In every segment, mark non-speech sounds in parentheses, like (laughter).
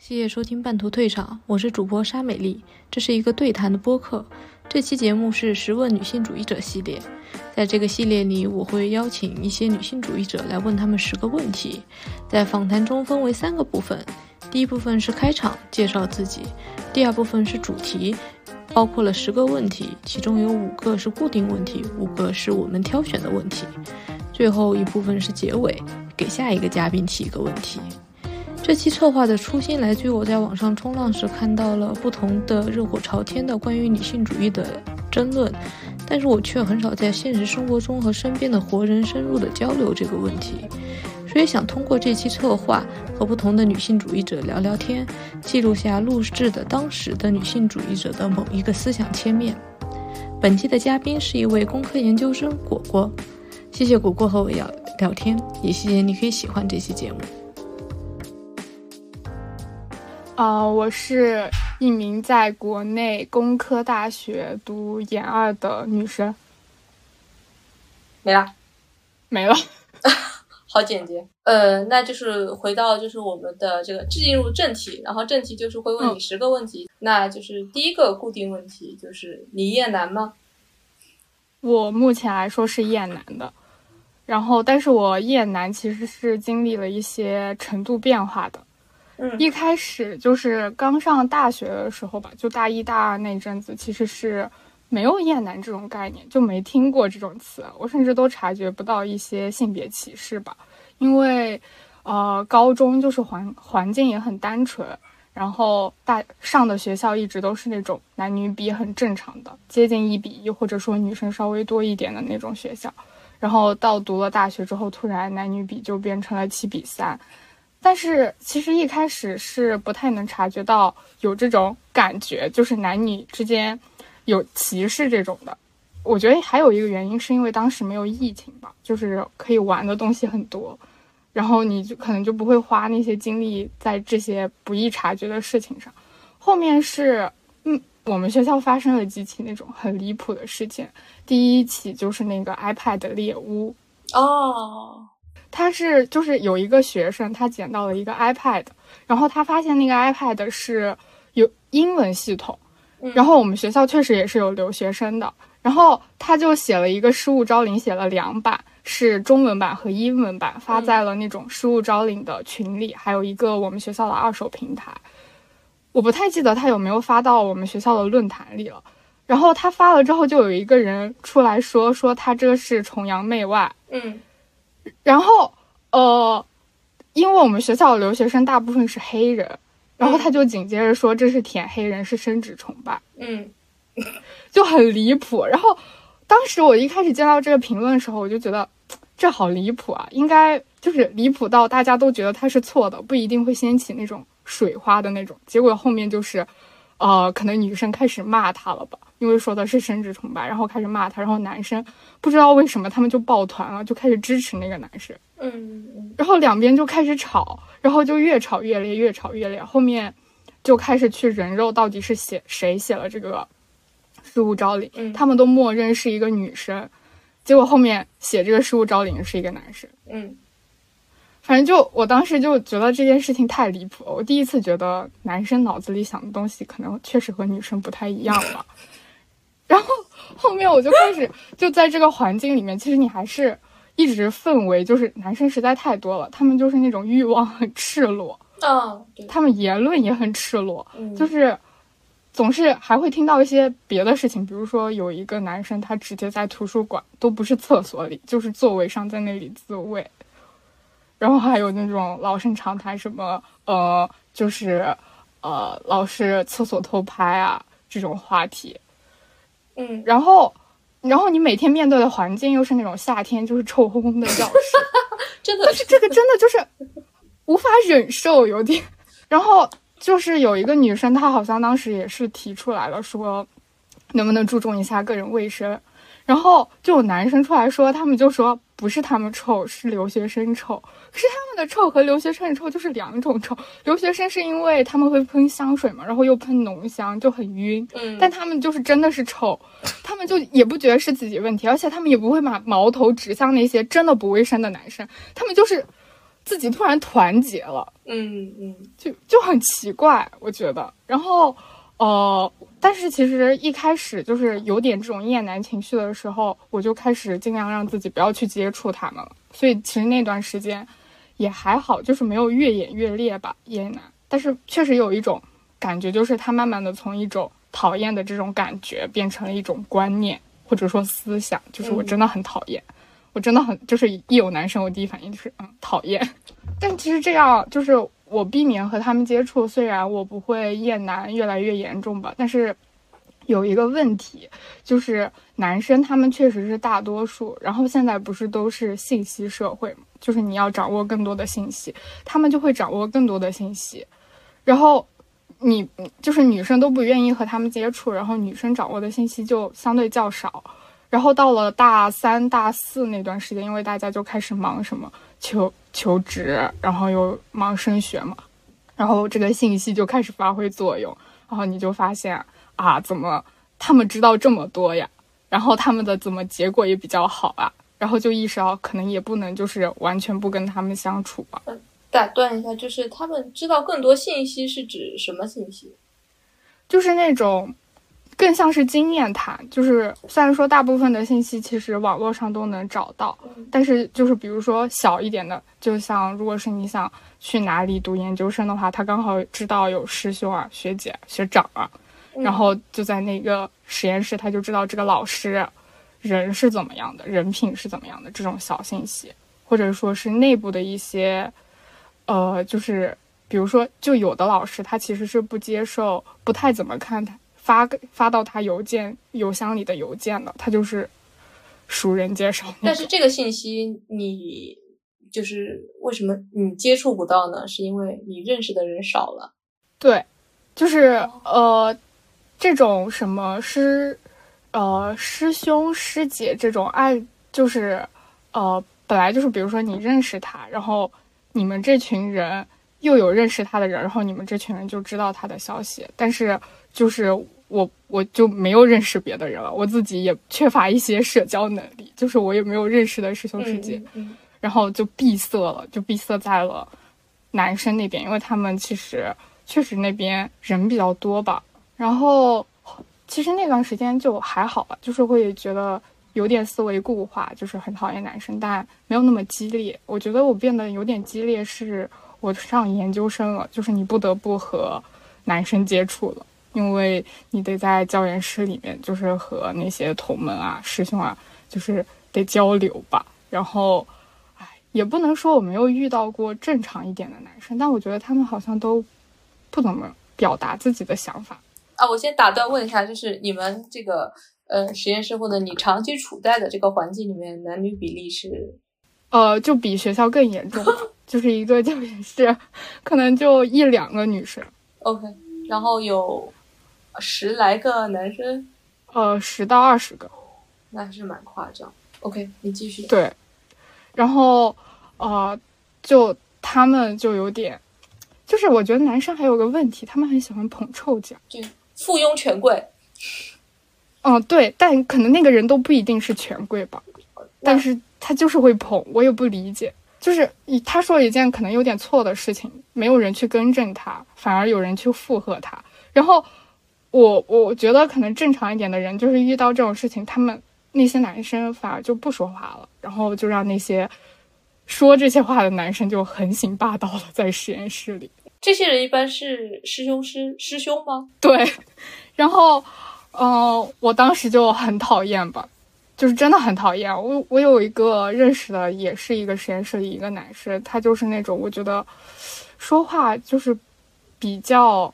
谢谢收听半途退场，我是主播沙美丽，这是一个对谈的播客。这期节目是十问女性主义者系列，在这个系列里，我会邀请一些女性主义者来问他们十个问题。在访谈中分为三个部分，第一部分是开场介绍自己，第二部分是主题，包括了十个问题，其中有五个是固定问题，五个是我们挑选的问题。最后一部分是结尾，给下一个嘉宾提一个问题。这期策划的初心来自于我在网上冲浪时看到了不同的热火朝天的关于女性主义的争论，但是我却很少在现实生活中和身边的活人深入的交流这个问题，所以想通过这期策划和不同的女性主义者聊聊天，记录下录制的当时的女性主义者的某一个思想切面。本期的嘉宾是一位工科研究生果果，谢谢果果和我聊聊天，也谢谢你可以喜欢这期节目。啊，我是一名在国内工科大学读研二的女生。没了，没了，(laughs) 好简洁。呃，那就是回到就是我们的这个进入正题，然后正题就是会问你十个问题。那就是第一个固定问题就是你厌男吗？我目前来说是厌男的，然后但是我厌男其实是经历了一些程度变化的。一开始就是刚上大学的时候吧，就大一、大二那阵子，其实是没有厌男这种概念，就没听过这种词。我甚至都察觉不到一些性别歧视吧，因为，呃，高中就是环环境也很单纯，然后大上的学校一直都是那种男女比很正常的，接近一比一，或者说女生稍微多一点的那种学校。然后到读了大学之后，突然男女比就变成了七比三。但是其实一开始是不太能察觉到有这种感觉，就是男女之间有歧视这种的。我觉得还有一个原因是因为当时没有疫情吧，就是可以玩的东西很多，然后你就可能就不会花那些精力在这些不易察觉的事情上。后面是，嗯，我们学校发生了几起那种很离谱的事情。第一起就是那个 iPad 猎巫哦。他是就是有一个学生，他捡到了一个 iPad，然后他发现那个 iPad 是有英文系统，然后我们学校确实也是有留学生的，然后他就写了一个失物招领，写了两版，是中文版和英文版，发在了那种失物招领的群里，还有一个我们学校的二手平台，我不太记得他有没有发到我们学校的论坛里了。然后他发了之后，就有一个人出来说说他这是崇洋媚外，嗯。然后，呃，因为我们学校的留学生大部分是黑人，然后他就紧接着说这是舔黑人，是生殖崇拜，嗯，就很离谱。然后，当时我一开始见到这个评论的时候，我就觉得这好离谱啊，应该就是离谱到大家都觉得他是错的，不一定会掀起那种水花的那种。结果后面就是，呃，可能女生开始骂他了吧。因为说的是生殖崇拜，然后开始骂他，然后男生不知道为什么他们就抱团了，就开始支持那个男生。嗯，然后两边就开始吵，然后就越吵越烈，越吵越烈。后面就开始去人肉到底是写谁写了这个失物招领，他们都默认是一个女生，结果后面写这个失物招领是一个男生。嗯。反正就我当时就觉得这件事情太离谱了，我第一次觉得男生脑子里想的东西可能确实和女生不太一样吧。然后后面我就开始就在这个环境里面，其实你还是一直氛围就是男生实在太多了，他们就是那种欲望很赤裸，嗯，他们言论也很赤裸，就是总是还会听到一些别的事情，比如说有一个男生他直接在图书馆都不是厕所里，就是座位上在那里自慰，然后还有那种老生常谈什么呃就是呃老是厕所偷拍啊这种话题。嗯，然后，然后你每天面对的环境又是那种夏天，就是臭烘烘的教室，(laughs) 真的，但是这个真的就是无法忍受，有点。然后就是有一个女生，她好像当时也是提出来了，说能不能注重一下个人卫生。然后就有男生出来说，他们就说不是他们臭，是留学生臭。可是他们的臭和留学生的臭就是两种臭。留学生是因为他们会喷香水嘛，然后又喷浓香，就很晕。嗯，但他们就是真的是臭，他们就也不觉得是自己问题，而且他们也不会把矛头指向那些真的不卫生的男生，他们就是。自己突然团结了，嗯嗯，就就很奇怪，我觉得。然后，呃，但是其实一开始就是有点这种厌男情绪的时候，我就开始尽量让自己不要去接触他们了。所以其实那段时间也还好，就是没有越演越烈吧，厌男。但是确实有一种感觉，就是他慢慢的从一种讨厌的这种感觉变成了一种观念或者说思想，就是我真的很讨厌。我真的很就是一有男生，我第一反应就是嗯讨厌。(laughs) 但其实这样就是我避免和他们接触，虽然我不会厌男越来越严重吧，但是有一个问题就是男生他们确实是大多数。然后现在不是都是信息社会嘛，就是你要掌握更多的信息，他们就会掌握更多的信息。然后你就是女生都不愿意和他们接触，然后女生掌握的信息就相对较少。然后到了大三、大四那段时间，因为大家就开始忙什么求求职，然后又忙升学嘛，然后这个信息就开始发挥作用，然后你就发现啊，怎么他们知道这么多呀？然后他们的怎么结果也比较好啊？然后就意识到可能也不能就是完全不跟他们相处吧。打断一下，就是他们知道更多信息是指什么信息？就是那种。更像是经验谈，就是虽然说大部分的信息其实网络上都能找到，但是就是比如说小一点的，就像如果是你想去哪里读研究生的话，他刚好知道有师兄啊、学姐、学长啊，然后就在那个实验室，他就知道这个老师人是怎么样的，人品是怎么样的这种小信息，或者说是内部的一些，呃，就是比如说，就有的老师他其实是不接受，不太怎么看他。发发到他邮件邮箱里的邮件了，他就是熟人介绍。但是这个信息你就是为什么你接触不到呢？是因为你认识的人少了。对，就是呃，这种什么师呃师兄师姐这种爱，就是呃本来就是比如说你认识他，然后你们这群人又有认识他的人，然后你们这群人就知道他的消息，但是就是。我我就没有认识别的人了，我自己也缺乏一些社交能力，就是我也没有认识的师兄师姐，然后就闭塞了，就闭塞在了男生那边，因为他们其实确实那边人比较多吧。然后其实那段时间就还好吧，就是会觉得有点思维固化，就是很讨厌男生，但没有那么激烈。我觉得我变得有点激烈，是我上研究生了，就是你不得不和男生接触了。因为你得在教研室里面，就是和那些同门啊、师兄啊，就是得交流吧。然后，哎，也不能说我没有遇到过正常一点的男生，但我觉得他们好像都不怎么表达自己的想法。啊，我先打断问一下，就是你们这个呃实验室或者你长期处在的这个环境里面，男女比例是？呃，就比学校更严重，(laughs) 就是一个教研室可能就一两个女生。OK，然后有。十来个男生，呃，十到二十个，那还是蛮夸张。OK，你继续。对，然后，呃，就他们就有点，就是我觉得男生还有个问题，他们很喜欢捧臭脚，就附庸权贵。嗯，对，但可能那个人都不一定是权贵吧，但是他就是会捧，我也不理解，就是他说一件可能有点错的事情，没有人去更正他，反而有人去附和他，然后。我我觉得可能正常一点的人，就是遇到这种事情，他们那些男生反而就不说话了，然后就让那些说这些话的男生就横行霸道了，在实验室里。这些人一般是师兄师师兄吗？对。然后，嗯，我当时就很讨厌吧，就是真的很讨厌。我我有一个认识的，也是一个实验室里一个男生，他就是那种我觉得说话就是比较。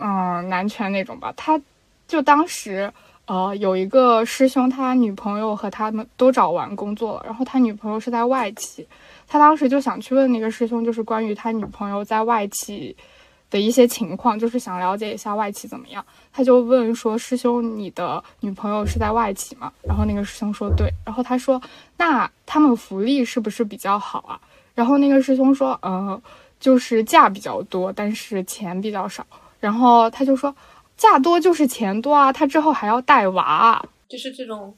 嗯，男权那种吧，他就当时，呃，有一个师兄，他女朋友和他们都找完工作了，然后他女朋友是在外企，他当时就想去问那个师兄，就是关于他女朋友在外企的一些情况，就是想了解一下外企怎么样。他就问说：“师兄，你的女朋友是在外企吗？”然后那个师兄说：“对。”然后他说：“那他们福利是不是比较好啊？”然后那个师兄说：“呃，就是假比较多，但是钱比较少。”然后他就说，嫁多就是钱多啊，他之后还要带娃，就是这种，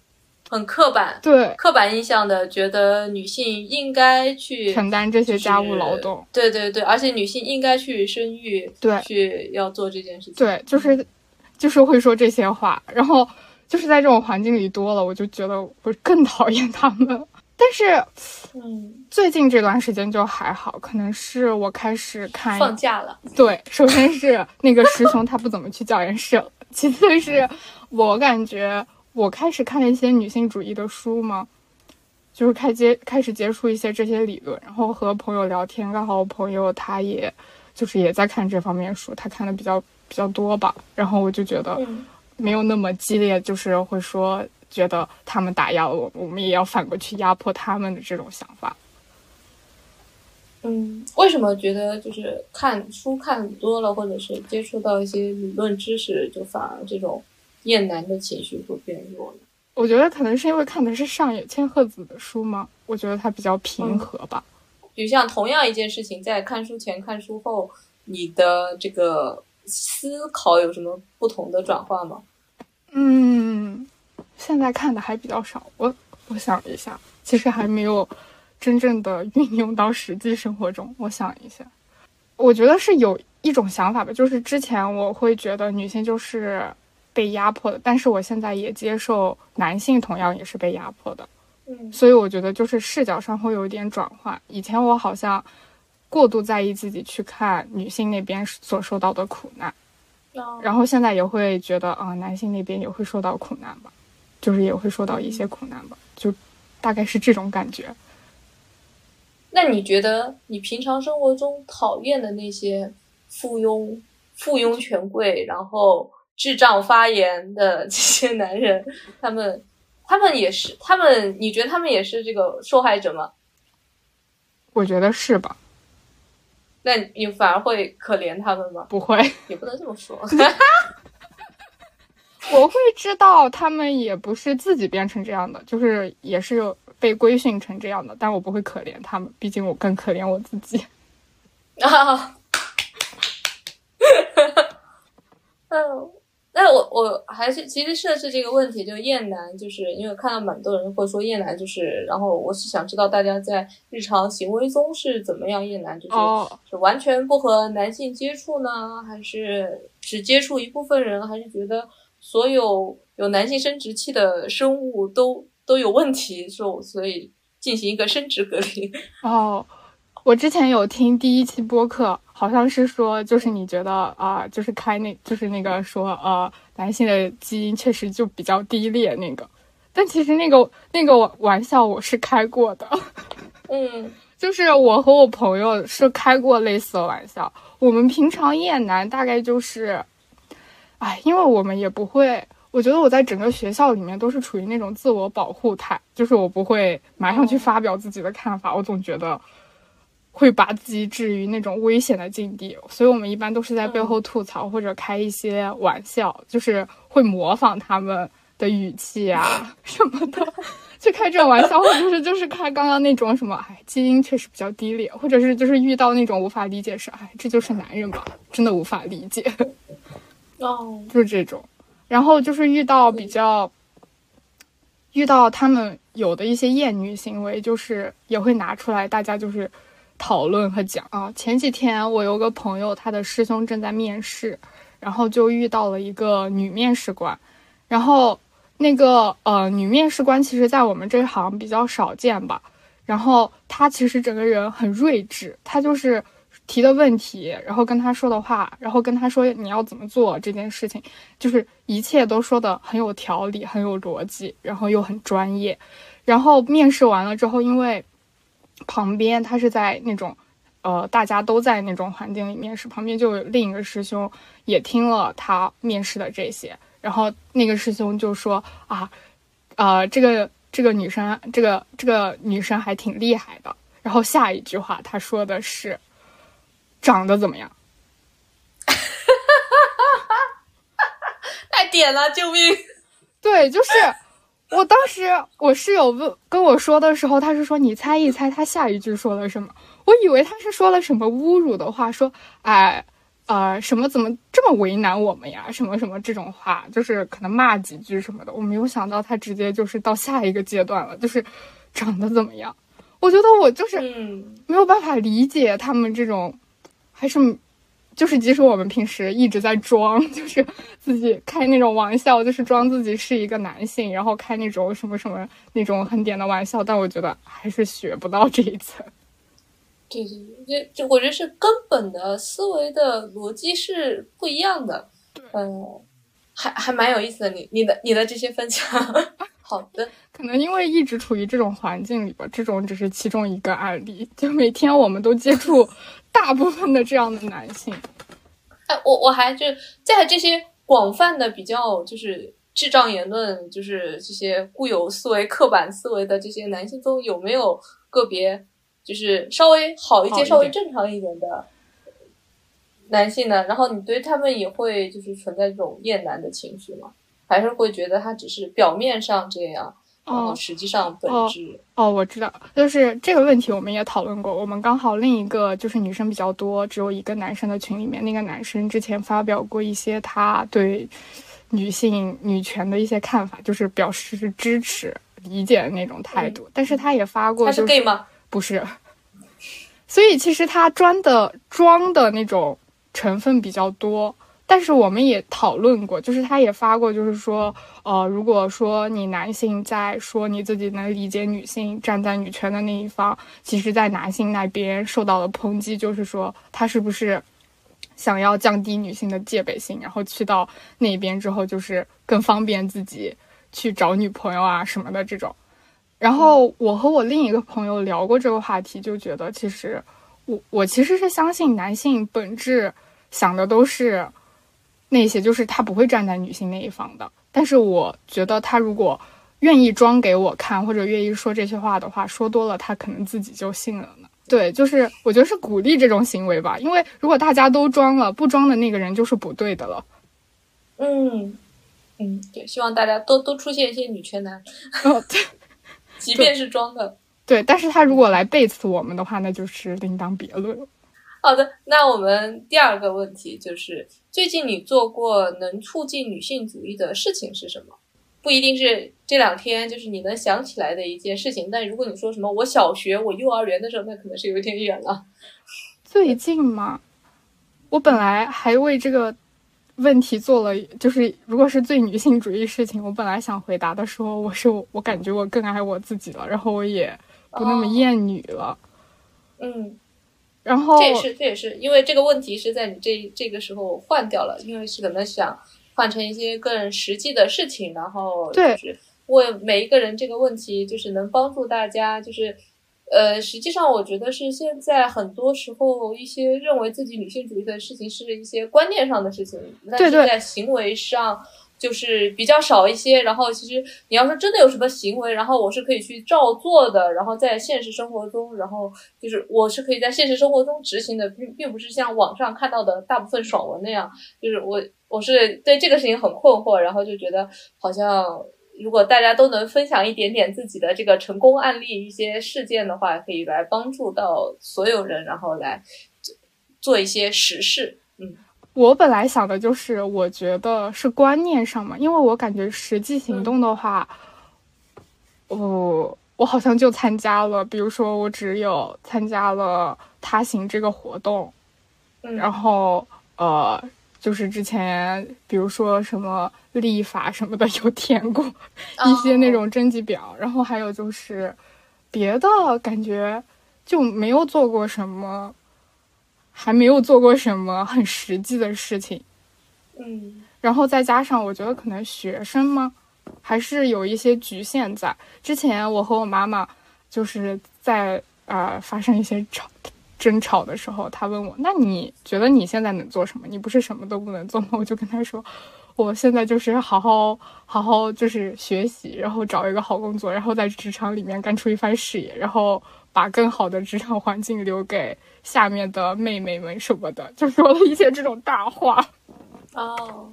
很刻板，对。刻板印象的，觉得女性应该去承担这些家务劳动，对对对，而且女性应该去生育，对，去要做这件事情，对，就是就是会说这些话，然后就是在这种环境里多了，我就觉得我更讨厌他们。但是，嗯，最近这段时间就还好，可能是我开始看放假了。对，首先是那个师兄他不怎么去教研室，其次是我感觉我开始看一些女性主义的书嘛，就是开接开始接触一些这些理论，然后和朋友聊天，刚好我朋友他也就是也在看这方面书，他看的比较比较多吧，然后我就觉得没有那么激烈，就是会说。觉得他们打压了我，我们也要反过去压迫他们的这种想法。嗯，为什么觉得就是看书看多了，或者是接触到一些理论知识，就反而这种厌男的情绪会变弱呢？我觉得可能是因为看的是上野千鹤子的书吗？我觉得它比较平和吧。比如像同样一件事情，在看书前、看书后，你的这个思考有什么不同的转化吗？嗯。现在看的还比较少，我我想一下，其实还没有真正的运用到实际生活中。我想一下，我觉得是有一种想法吧，就是之前我会觉得女性就是被压迫的，但是我现在也接受男性同样也是被压迫的。嗯，所以我觉得就是视角上会有一点转换。以前我好像过度在意自己去看女性那边所受到的苦难，然后现在也会觉得啊，男性那边也会受到苦难吧。就是也会受到一些苦难吧，就大概是这种感觉。那你觉得你平常生活中讨厌的那些附庸、附庸权贵，然后智障发言的 (laughs) 这些男人，他们，他们也是他们？你觉得他们也是这个受害者吗？我觉得是吧？那你反而会可怜他们吗？不会，也不能这么说。(laughs) (laughs) 我会知道他们也不是自己变成这样的，就是也是被规训成这样的，但我不会可怜他们，毕竟我更可怜我自己。啊，(laughs) 嗯，(laughs) 那我我还是其实设置这个问题，就厌男，就是因为看到蛮多人会说厌男，就是然后我是想知道大家在日常行为中是怎么样厌男，就是是完全不和男性接触呢，还是只接触一部分人，还是觉得？所有有男性生殖器的生物都都有问题，就所以进行一个生殖隔离。(laughs) 哦，我之前有听第一期播客，好像是说，就是你觉得啊，就是开那，就是那个说，呃，男性的基因确实就比较低劣那个，但其实那个那个玩笑我是开过的。嗯，(laughs) 就是我和我朋友是开过类似的玩笑。我们平常厌男大概就是。哎，因为我们也不会，我觉得我在整个学校里面都是处于那种自我保护态，就是我不会马上去发表自己的看法，我总觉得会把自己置于那种危险的境地，所以我们一般都是在背后吐槽或者开一些玩笑，就是会模仿他们的语气啊 (laughs) 什么的，去开这种玩笑，或者是就是开刚刚那种什么，哎，基因确实比较低劣，或者是就是遇到那种无法理解是，哎，这就是男人吧，真的无法理解。哦，就是这种，然后就是遇到比较，遇到他们有的一些厌女行为，就是也会拿出来，大家就是讨论和讲啊。前几天我有个朋友，他的师兄正在面试，然后就遇到了一个女面试官，然后那个呃女面试官其实在我们这行比较少见吧，然后她其实整个人很睿智，她就是。提的问题，然后跟他说的话，然后跟他说你要怎么做这件事情，就是一切都说的很有条理，很有逻辑，然后又很专业。然后面试完了之后，因为旁边他是在那种，呃，大家都在那种环境里面试，旁边就有另一个师兄也听了他面试的这些，然后那个师兄就说啊，呃，这个这个女生，这个这个女生还挺厉害的。然后下一句话他说的是。长得怎么样？(laughs) 太点了，救命！对，就是我当时我室友问跟我说的时候，他是说你猜一猜他下一句说了什么？我以为他是说了什么侮辱的话，说哎呃，什么怎么这么为难我们呀？什么什么这种话，就是可能骂几句什么的。我没有想到他直接就是到下一个阶段了，就是长得怎么样？我觉得我就是没有办法理解他们这种，还是就是即使我们平时一直在装，(laughs) 就是自己开那种玩笑，就是装自己是一个男性，然后开那种什么什么那种很点的玩笑，但我觉得还是学不到这一层。对对对，就就我觉得是根本的思维的逻辑是不一样的。嗯，还还蛮有意思的，你你的你的这些分享。(laughs) 好的，(laughs) 可能因为一直处于这种环境里吧，这种只是其中一个案例。就每天我们都接触 (laughs) 大部分的这样的男性。哎，我我还就在这些广泛的比较就是智障言论，就是这些固有思维、刻板思维的这些男性中，有没有个别就是稍微好一些、稍微正常一点的男性呢？然后你对他们也会就是存在这种厌男的情绪吗？还是会觉得他只是表面上这样，然后实际上本质哦，我知道，就是这个问题我们也讨论过。我们刚好另一个就是女生比较多，只有一个男生的群里面，那个男生之前发表过一些他对女性女权的一些看法，就是表示支持、理解的那种态度。但是他也发过，他是 gay 吗？不是，所以其实他装的装的那种成分比较多。但是我们也讨论过，就是他也发过，就是说，呃，如果说你男性在说你自己能理解女性，站在女权的那一方，其实，在男性那边受到了抨击，就是说他是不是想要降低女性的戒备心，然后去到那边之后，就是更方便自己去找女朋友啊什么的这种。然后我和我另一个朋友聊过这个话题，就觉得其实我我其实是相信男性本质想的都是。那些就是他不会站在女性那一方的，但是我觉得他如果愿意装给我看，或者愿意说这些话的话，说多了他可能自己就信了呢。对，就是我觉得是鼓励这种行为吧，因为如果大家都装了，不装的那个人就是不对的了。嗯嗯，对，希望大家都都出现一些女权男。哦，(laughs) 对，即便是装的。对，但是他如果来背刺我们的话，那就是另当别论了。好的，那我们第二个问题就是，最近你做过能促进女性主义的事情是什么？不一定是这两天，就是你能想起来的一件事情。但如果你说什么我小学、我幼儿园的时候，那可能是有点远了。(laughs) 最近嘛，我本来还为这个问题做了，就是如果是最女性主义事情，我本来想回答的说，我是我感觉我更爱我自己了，然后我也不那么厌女了。嗯。然后这也是这也是因为这个问题是在你这这个时候换掉了，因为是可能想换成一些更实际的事情，然后就是问每一个人这个问题，就是能帮助大家，就是呃，实际上我觉得是现在很多时候一些认为自己女性主义的事情是一些观念上的事情，但是在行为上。就是比较少一些，然后其实你要说真的有什么行为，然后我是可以去照做的，然后在现实生活中，然后就是我是可以在现实生活中执行的，并并不是像网上看到的大部分爽文那样，就是我我是对这个事情很困惑，然后就觉得好像如果大家都能分享一点点自己的这个成功案例、一些事件的话，可以来帮助到所有人，然后来做一些实事。嗯我本来想的就是，我觉得是观念上嘛，因为我感觉实际行动的话，我我好像就参加了，比如说我只有参加了他行这个活动，然后呃，就是之前比如说什么立法什么的有填过一些那种征集表，然后还有就是别的感觉就没有做过什么。还没有做过什么很实际的事情，嗯，然后再加上我觉得可能学生吗，还是有一些局限在。之前我和我妈妈就是在呃发生一些吵争吵的时候，她问我：“那你觉得你现在能做什么？你不是什么都不能做吗？”我就跟她说：“我现在就是好好好好就是学习，然后找一个好工作，然后在职场里面干出一番事业，然后把更好的职场环境留给。”下面的妹妹们什么的，就说了一些这种大话。哦，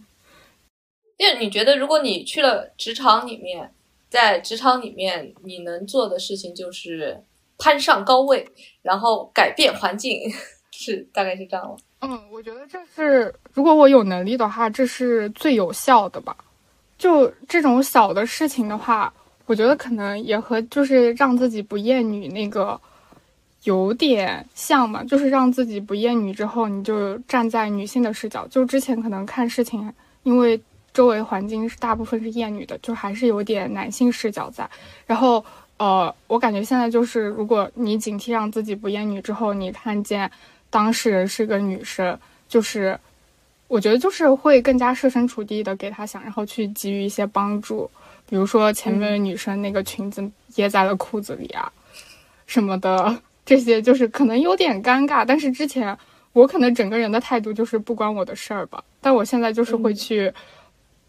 因为你觉得，如果你去了职场里面，在职场里面，你能做的事情就是攀上高位，然后改变环境，(laughs) 是大概是这样吗。嗯，我觉得这是如果我有能力的话，这是最有效的吧。就这种小的事情的话，我觉得可能也和就是让自己不厌女那个有点像嘛。就是让自己不厌女之后，你就站在女性的视角。就之前可能看事情，因为周围环境是大部分是厌女的，就还是有点男性视角在。然后，呃，我感觉现在就是，如果你警惕让自己不厌女之后，你看见。当事人是个女生，就是我觉得就是会更加设身处地的给她想，然后去给予一些帮助。比如说前面的女生那个裙子掖在了裤子里啊，什么的，(laughs) 这些就是可能有点尴尬。但是之前我可能整个人的态度就是不关我的事儿吧，但我现在就是会去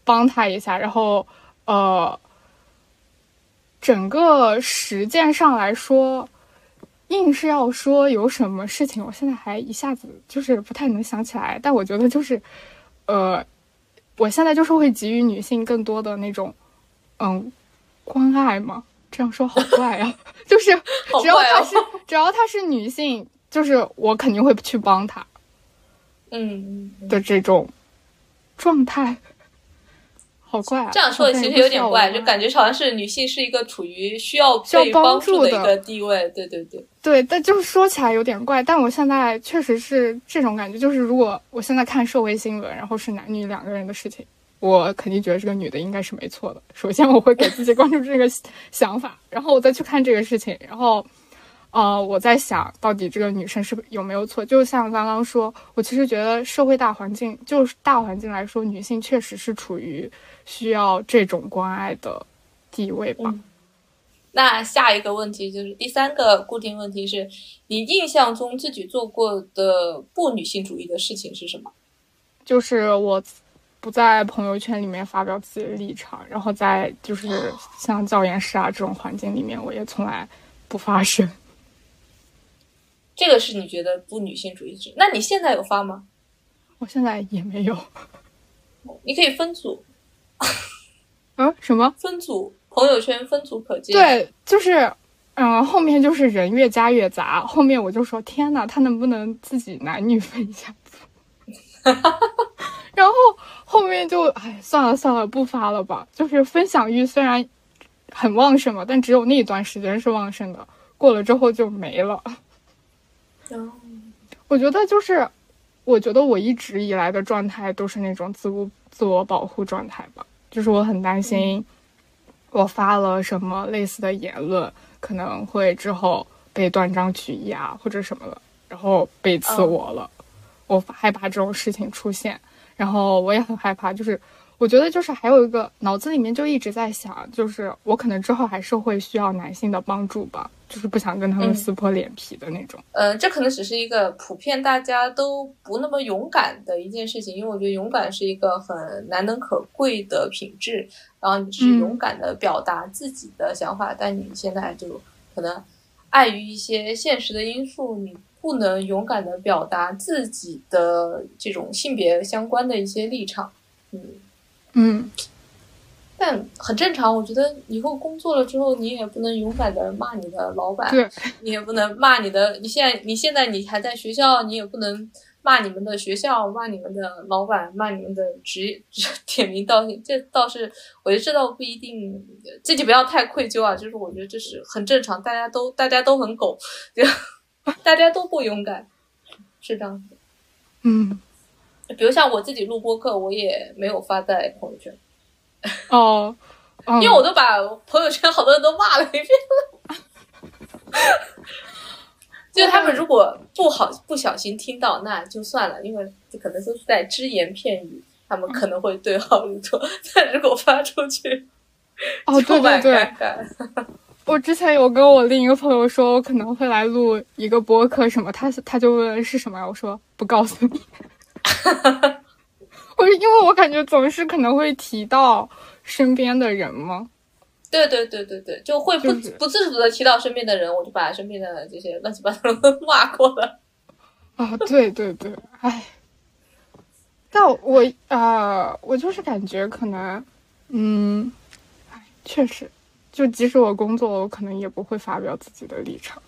帮他一下。然后呃，整个实践上来说。硬是要说有什么事情，我现在还一下子就是不太能想起来。但我觉得就是，呃，我现在就是会给予女性更多的那种，嗯，关爱吗。这样说好怪啊，(laughs) 就是只要她是只要她是女性，就是我肯定会去帮她。嗯的这种状态。好怪啊！这样说的其实有点怪，就感觉好像是女性是一个处于需要被帮助的一个地位。对对对，对，但就是说起来有点怪。但我现在确实是这种感觉，就是如果我现在看社会新闻，然后是男女两个人的事情，我肯定觉得这个女的应该是没错的。首先我会给自己关注这个 (laughs) 想法，然后我再去看这个事情，然后。呃，我在想到底这个女生是有没有错？就像刚刚说，我其实觉得社会大环境，就是大环境来说，女性确实是处于需要这种关爱的地位吧。那下一个问题就是第三个固定问题是你印象中自己做过的不女性主义的事情是什么？就是我不在朋友圈里面发表自己的立场，然后在就是像教研室啊这种环境里面，我也从来不发声。(laughs) 这个是你觉得不女性主义者？那你现在有发吗？我现在也没有。(laughs) 你可以分组。啊？什么？(laughs) 分组？朋友圈分组可见？对，就是，嗯，后面就是人越加越杂。后面我就说，天呐，他能不能自己男女分一下组？然后后面就，哎，算了算了，不发了吧。就是分享欲虽然很旺盛嘛，但只有那一段时间是旺盛的，过了之后就没了。我觉得就是，我觉得我一直以来的状态都是那种自我自我保护状态吧，就是我很担心，我发了什么类似的言论，可能会之后被断章取义啊，或者什么的，然后被刺我了，我害怕这种事情出现，然后我也很害怕，就是。我觉得就是还有一个脑子里面就一直在想，就是我可能之后还是会需要男性的帮助吧，就是不想跟他们撕破脸皮的那种。呃，这可能只是一个普遍大家都不那么勇敢的一件事情，因为我觉得勇敢是一个很难能可贵的品质。然后你是勇敢的表达自己的想法，但你现在就可能碍于一些现实的因素，你不能勇敢的表达自己的这种性别相关的一些立场。嗯。嗯，但很正常。我觉得以后工作了之后，你也不能勇敢的骂你的老板，你也不能骂你的。你现在，你现在你还在学校，你也不能骂你们的学校，骂你们的老板，骂你们的职业，(laughs) 点名道姓。这倒是，我觉得这倒不一定，自己不要太愧疚啊。就是我觉得这是很正常，大家都大家都很狗，(laughs) (laughs) 大家都不勇敢，是这样子。嗯。比如像我自己录播课，我也没有发在朋友圈。(laughs) 哦，因为我都把朋友圈好多人都骂了一遍了。就他们如果不好不小心听到，那就算了，因为这可能都是在只言片语，他们可能会对号入座。(laughs) 但如果发出去，哦，对对对，我之前有跟我另一个朋友说，我可能会来录一个播客什么，他他就问是什么呀？我说不告诉你。(laughs) 哈哈，我因为我感觉总是可能会提到身边的人嘛，对对对对对，就会不不自主的提到身边的人，我就把身边的这些乱七八糟的 (laughs) 骂过了。啊，对对对，哎，但我啊，我就是感觉可能，嗯，哎，确实，就即使我工作了，我可能也不会发表自己的立场。